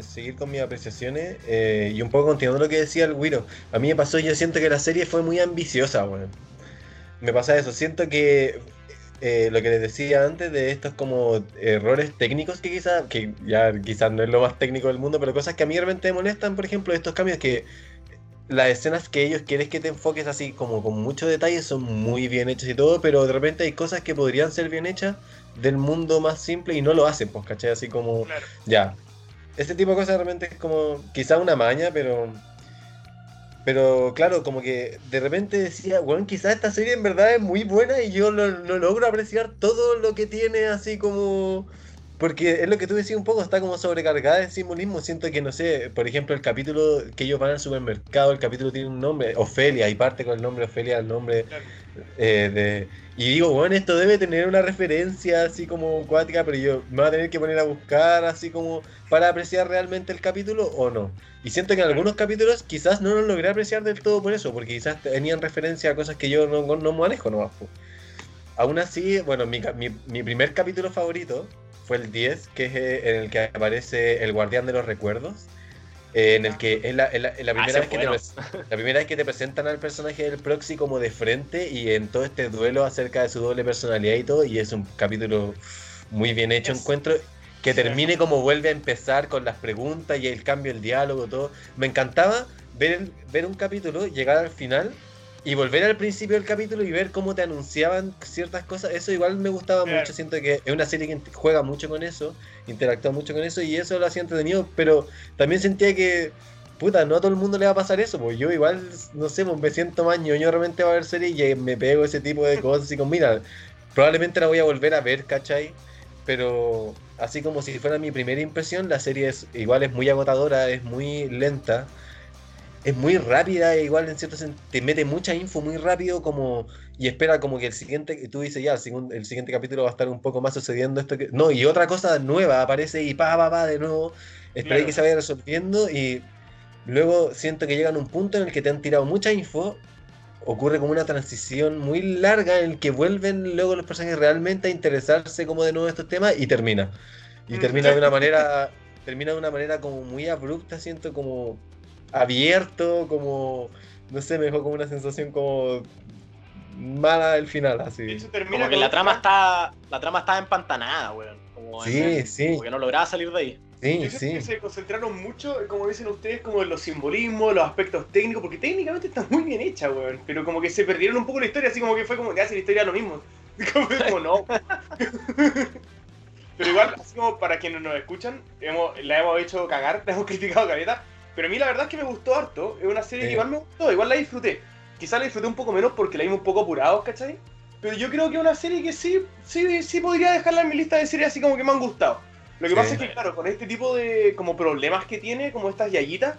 seguir con mis apreciaciones eh, y un poco continuando lo que decía el Wiro. A mí me pasó, yo siento que la serie fue muy ambiciosa, weón. Me pasa eso, siento que eh, lo que les decía antes de estos como errores técnicos que quizás, que ya quizás no es lo más técnico del mundo, pero cosas que a mí realmente me molestan, por ejemplo, estos cambios que las escenas que ellos quieren que te enfoques así como con mucho detalle son muy bien hechas y todo, pero de repente hay cosas que podrían ser bien hechas del mundo más simple y no lo hacen, pues, ¿cachai? Así como,
Claro.
ya. Este tipo de cosas realmente es como, quizá una maña, pero... Pero claro, como que de repente decía, bueno, quizás esta serie en verdad es muy buena y yo no, no logro apreciar todo lo que tiene así como... Porque es lo que tú decías un poco, está como sobrecargada de simbolismo. Siento que, no sé, por ejemplo, el capítulo que ellos van al supermercado, el capítulo tiene un nombre, Ofelia, y parte con el nombre Ofelia, el nombre eh, de... Y digo, bueno, esto debe tener una referencia así como cuática, pero yo me voy a tener que poner a buscar así como para apreciar realmente el capítulo o no. Y siento que en algunos capítulos quizás no lo logré apreciar del todo por eso, porque quizás tenían referencia a cosas que yo no, no manejo nomás. Aún así, bueno, mi, mi, mi primer capítulo favorito fue el 10, que es eh, en el que aparece el guardián de los recuerdos. eh, en el que es la, es la- es la
Ah,
primera vez que te la primera vez que te presentan al personaje del Proxy como de frente y en todo este duelo acerca de su doble personalidad y todo, y es un capítulo muy bien hecho,
Es-
encuentro, que termine como vuelve a empezar con las preguntas y el cambio, el diálogo, todo. Me encantaba ver, ver un capítulo, llegar al final y volver al principio del capítulo y ver cómo te anunciaban ciertas cosas, eso igual me gustaba
Claro.
mucho, siento que es una serie que juega mucho con eso, interactúa mucho con eso y eso lo hacía entretenido, pero también sentía que, puta, no a todo el mundo le va a pasar eso, pues yo igual, no sé, pues me siento más ñoño realmente va a ver serie y me pego ese tipo de cosas y como, mira, probablemente la voy a volver a ver, ¿cachai? Pero así como si fuera mi primera impresión, la serie es igual es muy agotadora, es muy lenta, es muy rápida, igual en cierto sentido te mete mucha info muy rápido como y espera como que el siguiente, tú dices ya, el, siguiente capítulo va a estar un poco más sucediendo esto que... No, y otra cosa nueva aparece y pa, pa, pa, de nuevo, espera
Claro.
que se vaya resolviendo y luego siento que llegan a un punto en el que te han tirado mucha info, ocurre como una transición muy larga en el que vuelven luego los personajes realmente a interesarse como de nuevo estos temas y termina. Y
Mm.
termina de una manera, termina de una manera como muy abrupta, siento como abierto, como, no sé, me dejó como una sensación como mala el final,
De
así.
hecho, termina
Como que
con
la trama está, la trama está empantanada, weón. Como,
Sí,
en-
sí,
como que no lograba salir de ahí.
sí, sí.
que se concentraron mucho, como dicen ustedes, como en los simbolismos, los aspectos técnicos, porque técnicamente está muy bien hecha, weón. Pero como que se perdieron un poco la historia, así como que fue como, ya si la historia es lo mismo. Como, como, no. Pero igual, así como para quienes nos escuchan, hemos, la hemos hecho cagar, la hemos criticado caleta. Pero a mí la verdad es que me gustó harto. Es una serie
Sí.
que igual me gustó, igual la disfruté. Quizás la disfruté un poco menos porque la vimos un poco apurados, ¿cachai? Pero yo creo que es una serie que sí, sí, sí podría dejarla en mi lista de series así como que me han gustado. Lo que
Sí.
pasa es que, claro, con este tipo de como problemas que tiene, como estas yayitas,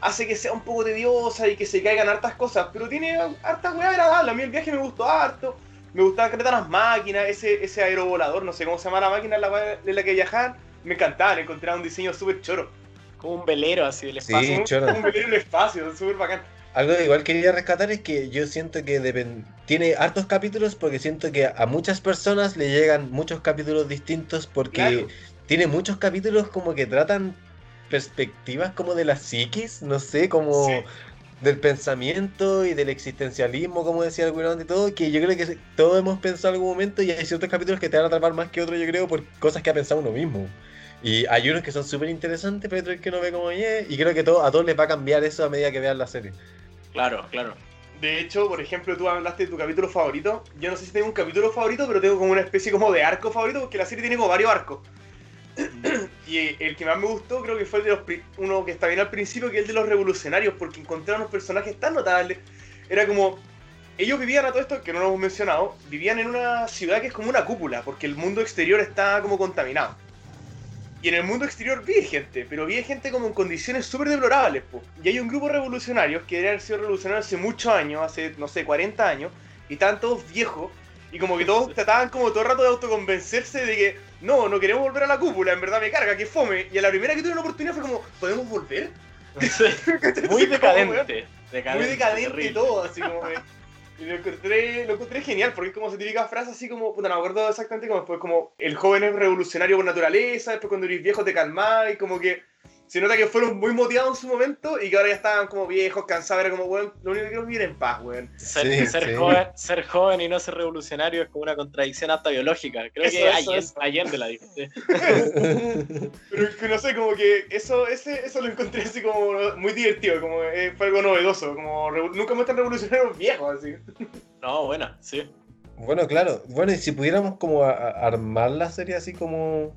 hace que sea un poco tediosa y que se caigan hartas cosas, pero tiene hartas weas agradables. A mí el viaje me gustó harto, me gustaban caleta las máquinas, ese, ese aerovolador, no sé cómo se llama la máquina en la, en la que viajaban, me encantaba, le encontraba un diseño súper choro.
Un velero así del
Sí.
espacio.
Choro.
un velero en el espacio, súper bacán.
Algo que igual quería rescatar es que yo siento que depen- tiene hartos capítulos porque siento que a muchas personas le llegan muchos capítulos distintos porque
Claro.
tiene muchos capítulos como que tratan perspectivas como de la psiquis, no sé, como
Sí.
del pensamiento y del existencialismo, como decía el y todo, que yo creo que todos hemos pensado en algún momento y hay ciertos capítulos que te van a atrapar más que otros, yo creo, por cosas que ha pensado uno mismo. Y hay unos que son súper interesantes, pero otros que uno ve como, "Yeah", y creo que todo, a todos les va a cambiar eso a medida que vean la serie.
Claro, claro.
De hecho, por ejemplo, tú hablaste de tu capítulo favorito. Yo no sé si tengo un capítulo favorito, pero tengo como una especie como de arco favorito, porque la serie tiene como varios arcos. y el que más me gustó creo que fue el de los uno que está bien al principio, que es el de los revolucionarios, porque encontraron unos personajes tan notables. Era como... Ellos vivían a todo esto, que no lo hemos mencionado, vivían en una ciudad que es como una cúpula, porque el mundo exterior está como contaminado. Y en el mundo exterior vive gente, pero vive gente como en condiciones súper deplorables. po. Y hay un grupo de revolucionarios que deberían haber sido revolucionarios hace muchos años, hace, no sé, 40 años, y estaban todos viejos, y como que todos trataban como todo el rato de autoconvencerse de que no, no queremos volver a la cúpula, en verdad me carga, que fome. Y a la primera que tuvieron la oportunidad fue como, ¿podemos volver?
Sí, Muy decadente. decadente
Muy decadente y todo, así como que- lo encontré, lo encontré genial, porque es como esa típica frase así como, puta, no me acuerdo exactamente como después, como el joven es revolucionario por naturaleza, después cuando eres viejo te calmás y como que se nota que fueron muy motivados en su momento y que ahora ya estaban como viejos, cansados, era como, weón, lo único que quiero es vivir en paz, weón.
Ser,
Sí,
ser
sí.
Joven, ser joven y no ser revolucionario es como una contradicción hasta biológica. Creo
Eso,
que
eso,
Allende,
eso.
Allende la dijo. sí.
Pero es que no sé, como que eso, ese, eso lo encontré así como muy divertido, como eh, fue algo novedoso, como nunca muestran revolucionarios viejos, así.
No, buena, sí.
Bueno, claro. Bueno, y si pudiéramos como a- a- armar la serie así como,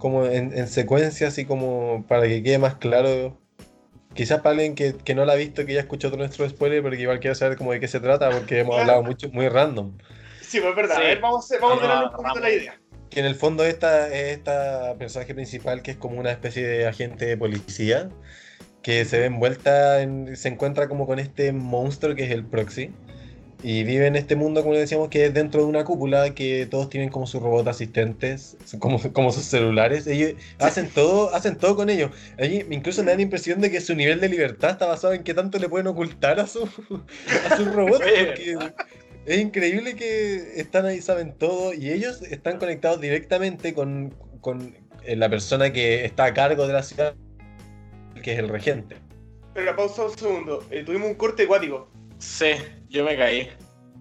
como en, en secuencia, así como para que quede más claro. Quizás para alguien que, que no la ha visto, que ya escuchó todo nuestro spoiler, pero que igual quiere saber como de qué se trata, porque hemos hablado mucho, muy random.
Sí, pues es verdad,
Sí.
a ver, vamos, a- vamos a tener
a-
un poquito
vamos.
la idea.
Que en el fondo esta es esta personaje principal que es como una especie de agente de policía que se ve envuelta en, se encuentra como con este monstruo que es el Proxy y vive en este mundo como decíamos que es dentro de una cúpula que todos tienen como sus robots asistentes como, como sus celulares ellos hacen todo hacen todo con ellos Ahí incluso me da la impresión de que su nivel de libertad está basado en qué tanto le pueden ocultar a su a sus robots
Oye,
porque es increíble que están ahí, saben todo y ellos están conectados directamente con, con, eh, la persona que está a cargo de la ciudad, que es el regente.
Pero pausa un segundo, eh, tuvimos un corte acuático.
Sí, yo me caí.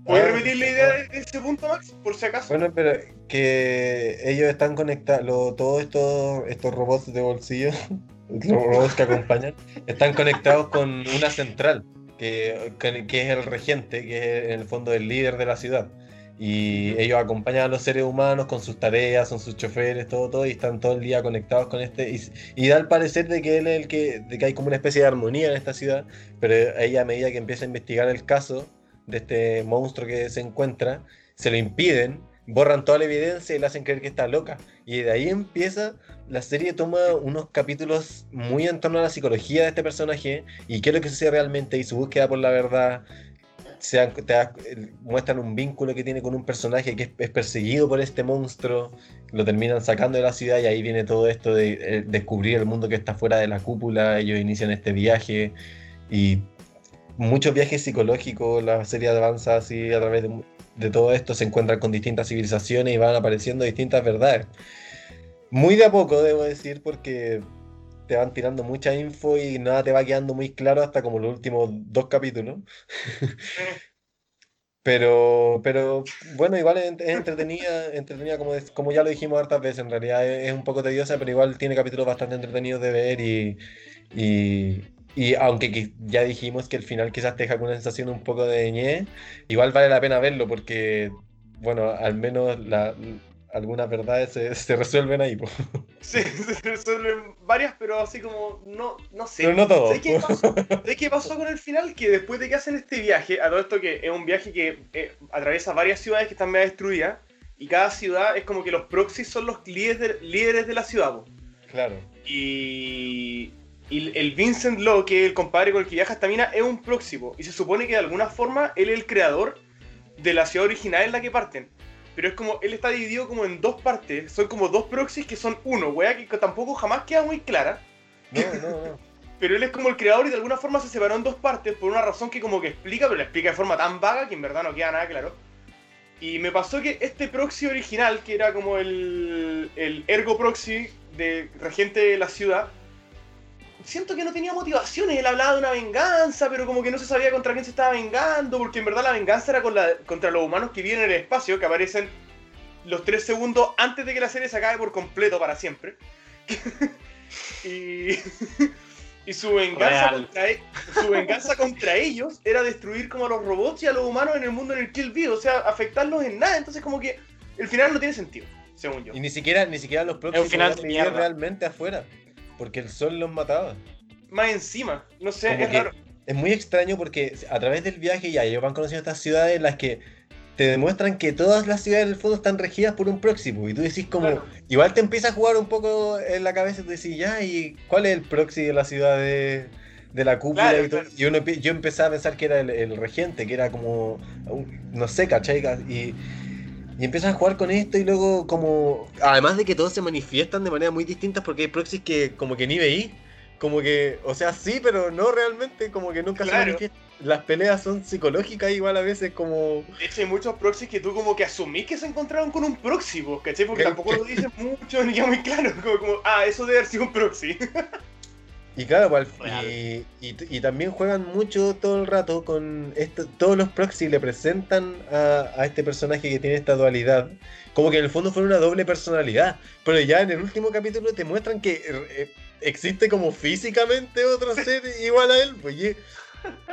¿Puedes repetir la idea de de ese punto, Max? Por si acaso.
Bueno, pero que ellos están conectados, todos estos, estos robots de bolsillo, los robots que acompañan, están conectados con una central, que, que- que es el regente, que es en el fondo el líder de la ciudad. Y ellos acompañan a los seres humanos con sus tareas, son sus choferes, todo, todo, y están todo el día conectados con este. Y, y da al parecer de que él es el que, de que hay como una especie de armonía en esta ciudad, pero ella a medida que empieza a investigar el caso de este monstruo que se encuentra, se lo impiden, borran toda la evidencia y le hacen creer que está loca. Y de ahí empieza, la serie toma unos capítulos muy en torno a la psicología de este personaje y qué es lo que sucede realmente y su búsqueda por la verdad. Se te muestran un vínculo que tiene con un personaje que es, es perseguido por este monstruo, lo terminan sacando de la ciudad y ahí viene todo esto de eh, descubrir el mundo que está fuera de la cúpula, ellos inician este viaje y muchos viajes psicológicos, la serie avanza así a través de, de todo esto, se encuentran con distintas civilizaciones y van apareciendo distintas verdades. Muy de a poco, debo decir, porque te van tirando mucha info y nada te va quedando muy claro hasta como los últimos dos capítulos. Pero, pero bueno, igual es, entretenida, entretenida como, como ya lo dijimos hartas veces, en realidad es, un poco tediosa, pero igual tiene capítulos bastante entretenidos de ver y, y, y aunque ya dijimos que el final quizás te deja con una sensación un poco de ñe, igual vale la pena verlo porque, bueno, al menos la, algunas verdades se, se resuelven ahí. po.
Sí, se resuelven varias, pero así como, no, no sé.
Pero no todo.
¿Sabes qué pasó? ¿Sabes qué pasó con el final? Que después de que hacen este viaje, a todo esto que es un viaje que eh, atraviesa varias ciudades que están medio destruidas, y cada ciudad es como que los proxies son los líderes de, líderes de la ciudad. po.
Claro.
Y, y el Vincent Law, que es el compadre con el que viaja esta mina, es un próximo. Y se supone que de alguna forma él es el creador de la ciudad original en la que parten. Pero es como, él está dividido como en dos partes. Son como dos proxies que son uno, wea, que tampoco jamás queda muy clara.
No, no, no.
Pero él es como el creador y de alguna forma se separó en dos partes por una razón que como que explica, pero la explica de forma tan vaga que en verdad no queda nada claro. Y me pasó que este proxy original, que era como el, el ergo proxy de regente de la ciudad, siento que no tenía motivaciones. Él hablaba de una venganza, pero como que no se sabía contra quién se estaba vengando, porque en verdad la venganza era con la- contra los humanos que viven en el espacio, que aparecen los tres segundos antes de que la serie se acabe por completo para siempre. y, Y su venganza, contra, e- su venganza contra ellos era destruir como a los robots y a los humanos en el mundo en el que él vive, o sea, afectarlos en nada. Entonces como que el final no tiene sentido, según yo.
Y ni siquiera, ni siquiera los próximos
final
realmente afuera. Porque el sol los mataba.
Más encima, no sé,
Como
es raro.
Es muy extraño porque a través del viaje ya ellos van conociendo estas ciudades en las que te demuestran que todas las ciudades del fondo están regidas por un próximo. Y tú decís como,
Claro.
igual te empieza a jugar un poco en la cabeza y tú decís, ya, ¿y cuál es el proxy de la ciudad de, de la cúpula?
Claro,
y todo?
claro.
y uno, yo empecé a pensar que era el, el regente, que era como, no sé, ¿cachai? Y, y empiezan a jugar con esto y luego como... Además de que todos se manifiestan de manera muy distintas porque hay proxies que como que ni veí. Como que, o sea, sí, pero no realmente, como que nunca se
Claro.
manifiestan. Las peleas son psicológicas igual a veces como...
De hecho, hay muchos proxies que tú como que asumís que se encontraron con un proxy, vos, ¿cachai? Porque
¿Qué-
tampoco lo dicen mucho ni queda muy claro. Como, como, ah, eso debe haber sido un proxy.
Y claro, pues, y, y, y también juegan mucho todo el rato con esto, todos los proxies le presentan a, a este personaje que tiene esta dualidad, como que en el fondo fuera una doble personalidad, pero ya en el último capítulo te muestran que eh, existe como físicamente otro ser igual a él, pues, y-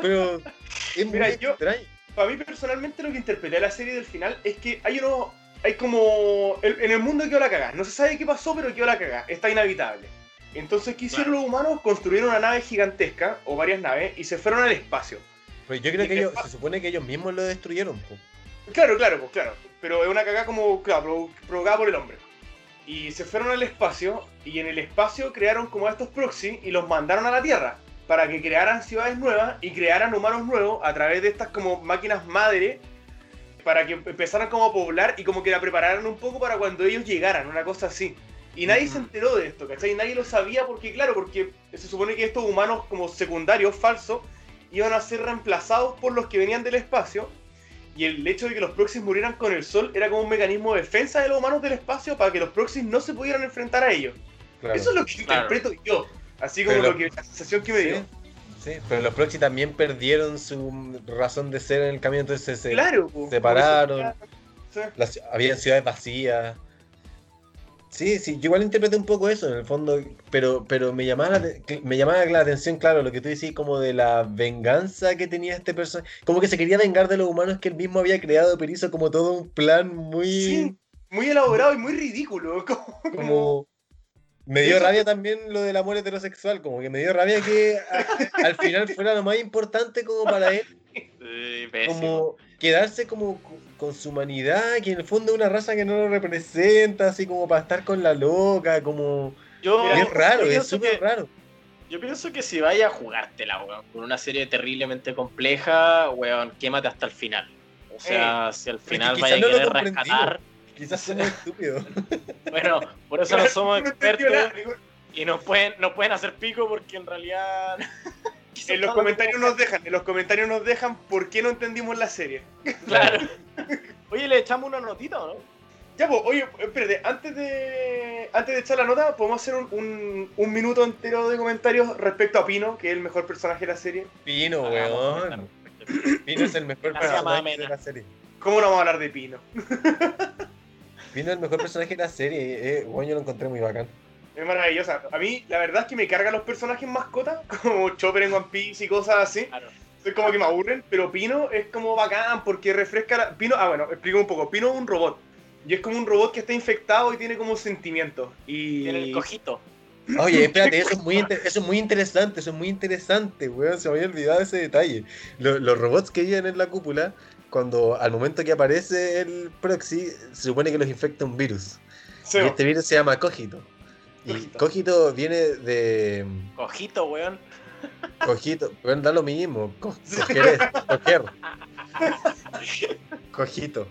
pero es
Mira,
muy
yo-
extraño.
Para mí, personalmente, lo que interpreté de la serie del final es que hay uno. Hay como. en el mundo quedó la cagada. No se sabe qué pasó, pero quedó la cagada. Está inhabitable. Entonces, ¿qué hicieron los humanos? Construyeron una nave gigantesca, o varias naves, y se fueron al espacio.
Pues yo creo
y
que ellos, se supone que ellos mismos lo destruyeron, pues.
Claro, claro, pues claro. Pero es una cagada como, claro, provo- provocada por el hombre. Y se fueron al espacio, y en el espacio crearon como estos proxy y los mandaron a la Tierra. Para que crearan ciudades nuevas y crearan humanos nuevos a través de estas como máquinas madre. Para que empezaran como a poblar y como que la prepararan un poco para cuando ellos llegaran, una cosa así. Y nadie se
Ujú.
enteró de esto, ¿cachai? Nadie lo sabía porque, claro, porque se supone que estos humanos como secundarios, falsos, iban a ser reemplazados por los que venían del espacio. Y el hecho de que los proxies murieran con el sol era como un mecanismo de defensa de los humanos del espacio para que los proxies no se pudieran enfrentar a ellos.
Claro.
Eso es lo que
Claro.
interpreto yo. Así como
Pero
lo que, la sensación que me
Sí,
dio.
sí, pero los proxy también perdieron su razón de ser en el camino, entonces se,
Claro,
separaron.
Eso, sí.
las, había ciudades vacías. Sí, sí, yo igual interpreté un poco eso en el fondo, pero, pero me llamaba la, me llamaba la atención, claro, lo que tú decís como de la venganza que tenía este personaje, como que se quería vengar de los humanos que él mismo había creado, pero hizo como todo un plan muy...
Sí, muy elaborado y muy ridículo. Como,
como... Me dio rabia también lo del amor heterosexual, como que me dio rabia que a- al final fuera lo más importante como para él
pésimo.
como quedarse como co- con su humanidad, que en el fondo es una raza que no lo representa, así como para estar con la loca, como...
Yo,
es raro,
yo
es súper raro.
Yo pienso que si vaya a jugártela, weón, con una serie terriblemente compleja, weón, quémate hasta el final. O sea, si al final vaya a
no
querer rescatar,
Quizás somos estúpidos.
bueno, por eso no somos expertos y nos pueden, nos pueden hacer pico porque en realidad...
En los comentarios nos dejan, en los comentarios nos dejan por qué no entendimos la serie.
Claro. Oye, le echamos una notita, ¿o no?
Ya, pues, oye, espérate, antes de, antes de echar la nota, podemos hacer un, un, un minuto entero de comentarios respecto a Pino, que es el mejor personaje de la serie.
Pino,
Hagamos
weón. Pino es el mejor
Gracias,
personaje de la serie.
¿Cómo no vamos a hablar de Pino?
Pino es el mejor personaje de la serie. Eh, bueno, yo lo encontré muy bacán.
Es maravillosa. A mí, la verdad es que me cargan los personajes mascotas, como Chopper en One Piece y cosas así.
Claro.
Es como que me aburren, pero Pino es como bacán porque refresca la... Pino, ah, bueno, explico un poco. Pino es un robot. Y es como un robot que está infectado y tiene como sentimientos. Y...
Tiene el cojito.
Oye, espérate, eso es muy, inter- eso es muy interesante, eso es muy interesante, weón. Se me había olvidado ese detalle. Lo- los robots que viven en la cúpula, cuando al momento que aparece el proxy, se supone que los infecta un virus.
Sí,
Y este virus se llama Cogito. Y
Cogito.
Viene de.
Cojito, weón.
Cogito, bueno, da lo mismo. co- coger, es- coger. Cogito.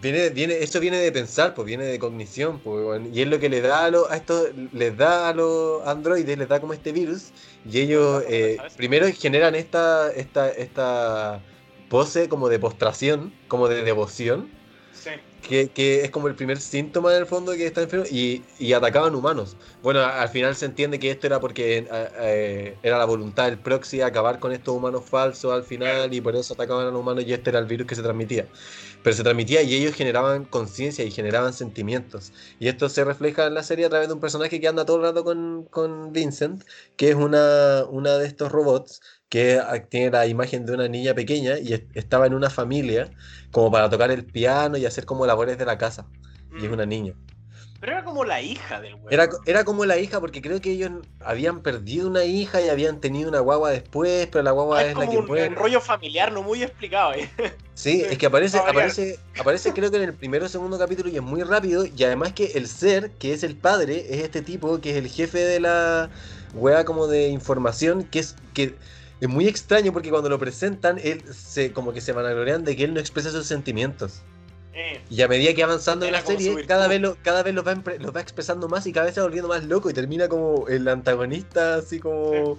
Viene, viene, eso viene de pensar, pues viene de cognición, pues, weón. y es lo que le da a los, a estos, les da a los androides, les da como este virus, y ellos eh, primero generan esta, esta, esta pose como de postración, como de devoción,
Sí.
que, que es como el primer síntoma en el fondo de que está enfermo y, y atacaban humanos. Bueno, al final se entiende que esto era porque eh, eh, era la voluntad del proxy acabar con estos humanos falsos al final y por eso atacaban a los humanos y este era el virus que se transmitía. Pero se transmitía y ellos generaban conciencia y generaban sentimientos. Y esto se refleja en la serie a través de un personaje que anda todo el rato con, con Vincent, que es una, una de estos robots que ah, tiene la imagen de una niña pequeña y es- estaba en una familia como para tocar el piano y hacer como labores de la casa. Y es
Mm.
una niña.
Pero era como la hija del weón.
Era, era como la hija, porque creo que ellos habían perdido una hija y habían tenido una guagua después, pero la guagua
Ah,
es,
es
la
como
que
un,
muere.
un rollo familiar no muy explicado. ¿eh?
Sí, es que aparece, aparece, aparece creo que en el primero o segundo capítulo y es muy rápido. Y además que el ser, que es el padre, es este tipo que es el jefe de la wea como de información, que es que es muy extraño porque cuando lo presentan, él se como que se vanaglorean de que él no expresa sus sentimientos.
Eh,
Y a medida que va avanzando en la serie, cada vez, lo, cada vez los va, los va expresando más y cada vez se va volviendo más loco y termina como el antagonista, así como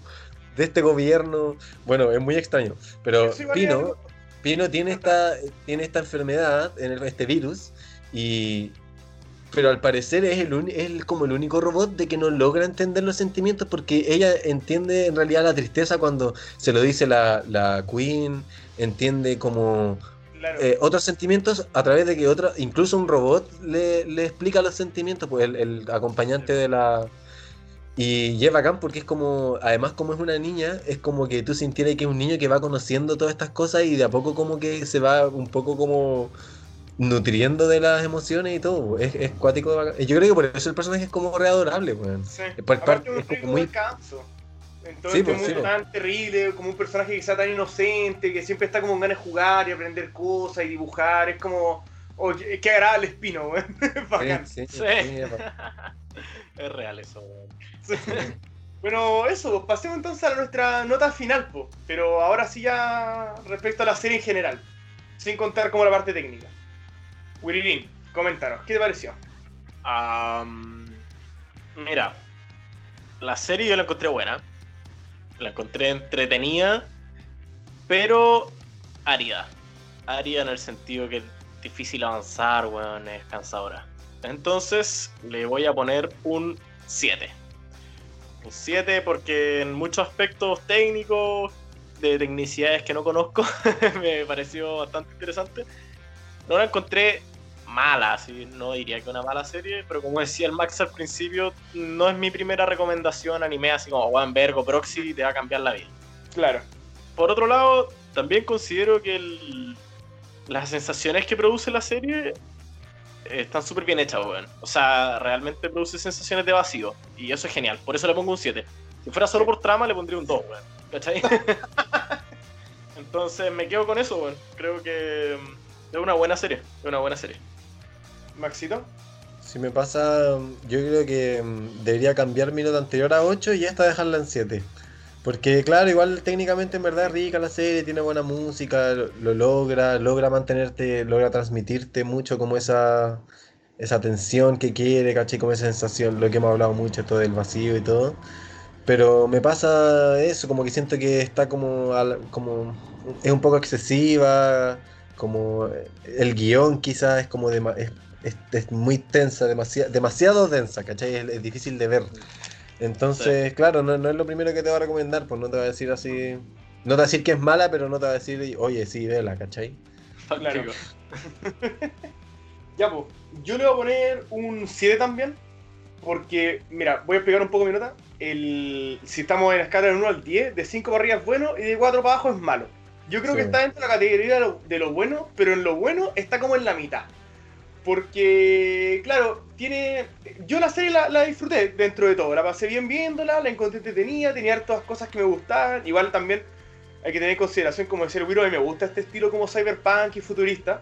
de este gobierno. Bueno, es muy extraño. Pero Pino, Pino tiene esta, tiene esta enfermedad, este virus, y pero al parecer es, el es como el único robot de que no logra entender los sentimientos porque ella entiende en realidad la tristeza cuando se lo dice la, la Queen, entiende como
claro.
eh, otros sentimientos a través de que otro, incluso un robot le, le explica los sentimientos, pues el, el acompañante de la... Y lleva acá porque es como, además como es una niña, es como que tú sintieras que es un niño que va conociendo todas estas cosas y de a poco como que se va un poco como nutriendo de las emociones y todo. Es, es cuático. de. Yo creo que por eso el personaje es como re adorable, weón.
Sí.
por
Aparte
parte-
un
es como muy-
descanso. En todo
Sí,
este
pues, sí,
mundo
pues.
tan terrible, como un personaje que sea tan inocente, que siempre está como en ganas de jugar y aprender cosas y dibujar. Es como. Oh, qué, agradable espino, weón. Bacán.
Sí, sí,
Sí.
sí, es bacán.
Es real eso. weón.
Sí. Bueno, eso, pues, pasemos entonces a nuestra nota final, pues. Pero ahora sí ya respecto a la serie en general, sin contar como la parte técnica. Wirilin, coméntanos, ¿qué te pareció?
Mira, la serie yo la encontré buena. La encontré entretenida, pero árida. Árida en el sentido que es difícil avanzar, weón, es cansadora. Entonces le voy a poner un 7. Un 7 porque en muchos aspectos técnicos, de tecnicidades que no conozco, me pareció bastante interesante. No la encontré mala, así no diría que una mala serie, pero como decía el Max al principio, no es mi primera recomendación anime así como One Vergo Proxy te va a cambiar la vida.
Claro.
Por otro lado, también considero que el- las sensaciones que produce la serie eh, están súper bien hechas, weón. O sea, realmente produce sensaciones de vacío. Y eso es genial. Por eso le pongo un 7. Si fuera solo por trama, le pondría un 2, weón. ¿Cachai? Entonces me quedo con eso, weón. Creo que es una buena serie. Es una buena serie.
Maxito.
Si me pasa, yo creo que mm, debería cambiar mi nota anterior a 8 y esta dejarla en 7. Porque claro, igual técnicamente en verdad es rica la serie, tiene buena música, lo, lo logra, logra mantenerte, logra transmitirte mucho como esa, esa tensión que quiere, caché, como esa sensación, lo que hemos hablado mucho, todo del vacío y todo. Pero me pasa eso, como que siento que está como, como es un poco excesiva, como el guion quizás es como dema- es, es- es muy tensa, demasiado, demasiado densa, ¿cachai? Es, es difícil de ver. Entonces, claro, no, no es lo primero que te va a recomendar, pues no te va a decir así, no te va a decir que es mala, pero no te va a decir, oye, sí, vela, ¿cachai?
Claro.
Fantástico.
Ya, pues, yo le voy a poner un 7 también. Porque, mira, voy a explicar un poco mi nota. El, si estamos en la escala de 1 al 10, de 5 para arriba es bueno y de 4 para abajo es malo. Yo creo que está dentro de la categoría de lo, de lo bueno, pero en lo bueno está como en la mitad. Porque, claro, tiene. Yo la serie la, la disfruté dentro de todo. La pasé bien viéndola, la encontré entretenida, tenía hartas cosas que me gustaban. Igual también hay que tener en consideración, como decía el Wiro, me gusta este estilo como cyberpunk y futurista.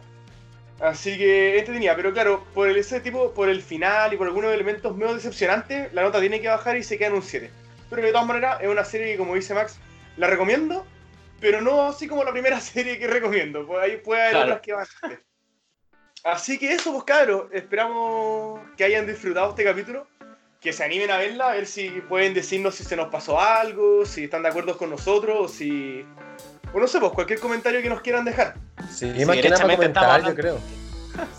Así que entretenida, pero claro, por el, ese tipo, por el final y por algunos elementos medio decepcionantes, la nota tiene que bajar y se queda en un 7. Pero de todas maneras, es una serie que, como dice Max, la recomiendo, pero no así como la primera serie que recomiendo. Pues ahí puede haber
Claro.
otras que van antes. Así que eso, pues cabros, esperamos que hayan disfrutado este capítulo, que se animen a verla, a ver si pueden decirnos si se nos pasó algo, si están de acuerdo con nosotros, o si... O no sé, pues cualquier comentario que nos quieran dejar.
Sí,
Sí,
más que nada para
derechamente
comentar,
estamos
yo creo.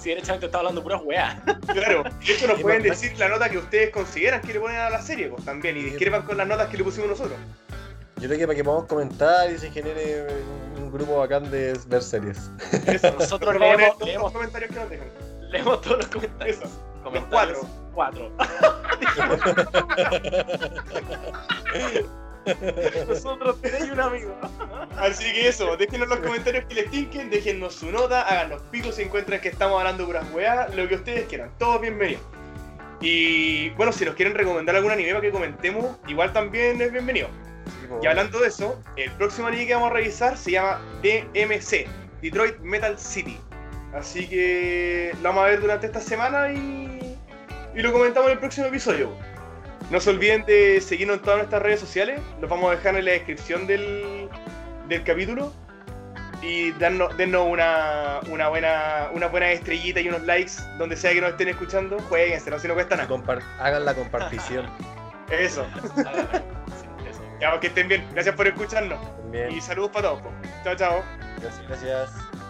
si derechamente está hablando puras weá.
Claro, de hecho nos pueden decir la nota que ustedes consideran que le ponen a la serie, pues también, y discrepan con las notas que le pusimos nosotros.
Yo creo que para que podamos comentar y se genere un grupo bacán de ver series.
Eso,
Nosotros
leer
leemos-
todos
leemos-
los comentarios que nos dejan.
Leemos todos los comentarios.
Eso.
Comentarios. Cuatro. Nosotros tres y un amigo.
Así que eso, déjenos los comentarios que les tinquen, déjennos su nota, háganos picos si encuentran que estamos hablando puras weá, lo que ustedes quieran, todos bienvenidos. Y bueno, si nos quieren recomendar algún anime para que comentemos, igual también es bienvenido. Y hablando de eso, el próximo anime que vamos a revisar se llama DMC, Detroit Metal City. Así que lo vamos a ver durante esta semana y, y lo comentamos en el próximo episodio. No se olviden de seguirnos en todas nuestras redes sociales, los vamos a dejar en la descripción del, del capítulo. Y darnos, dennos una, una, buena, una buena estrellita y unos likes donde sea que nos estén escuchando. Jueguense, no si no cuesta nada.
hagan la compartición
Eso. Ya, que estén bien. Gracias por escucharnos.
también.
Y saludos para todos. Chao, chao.
Gracias, gracias.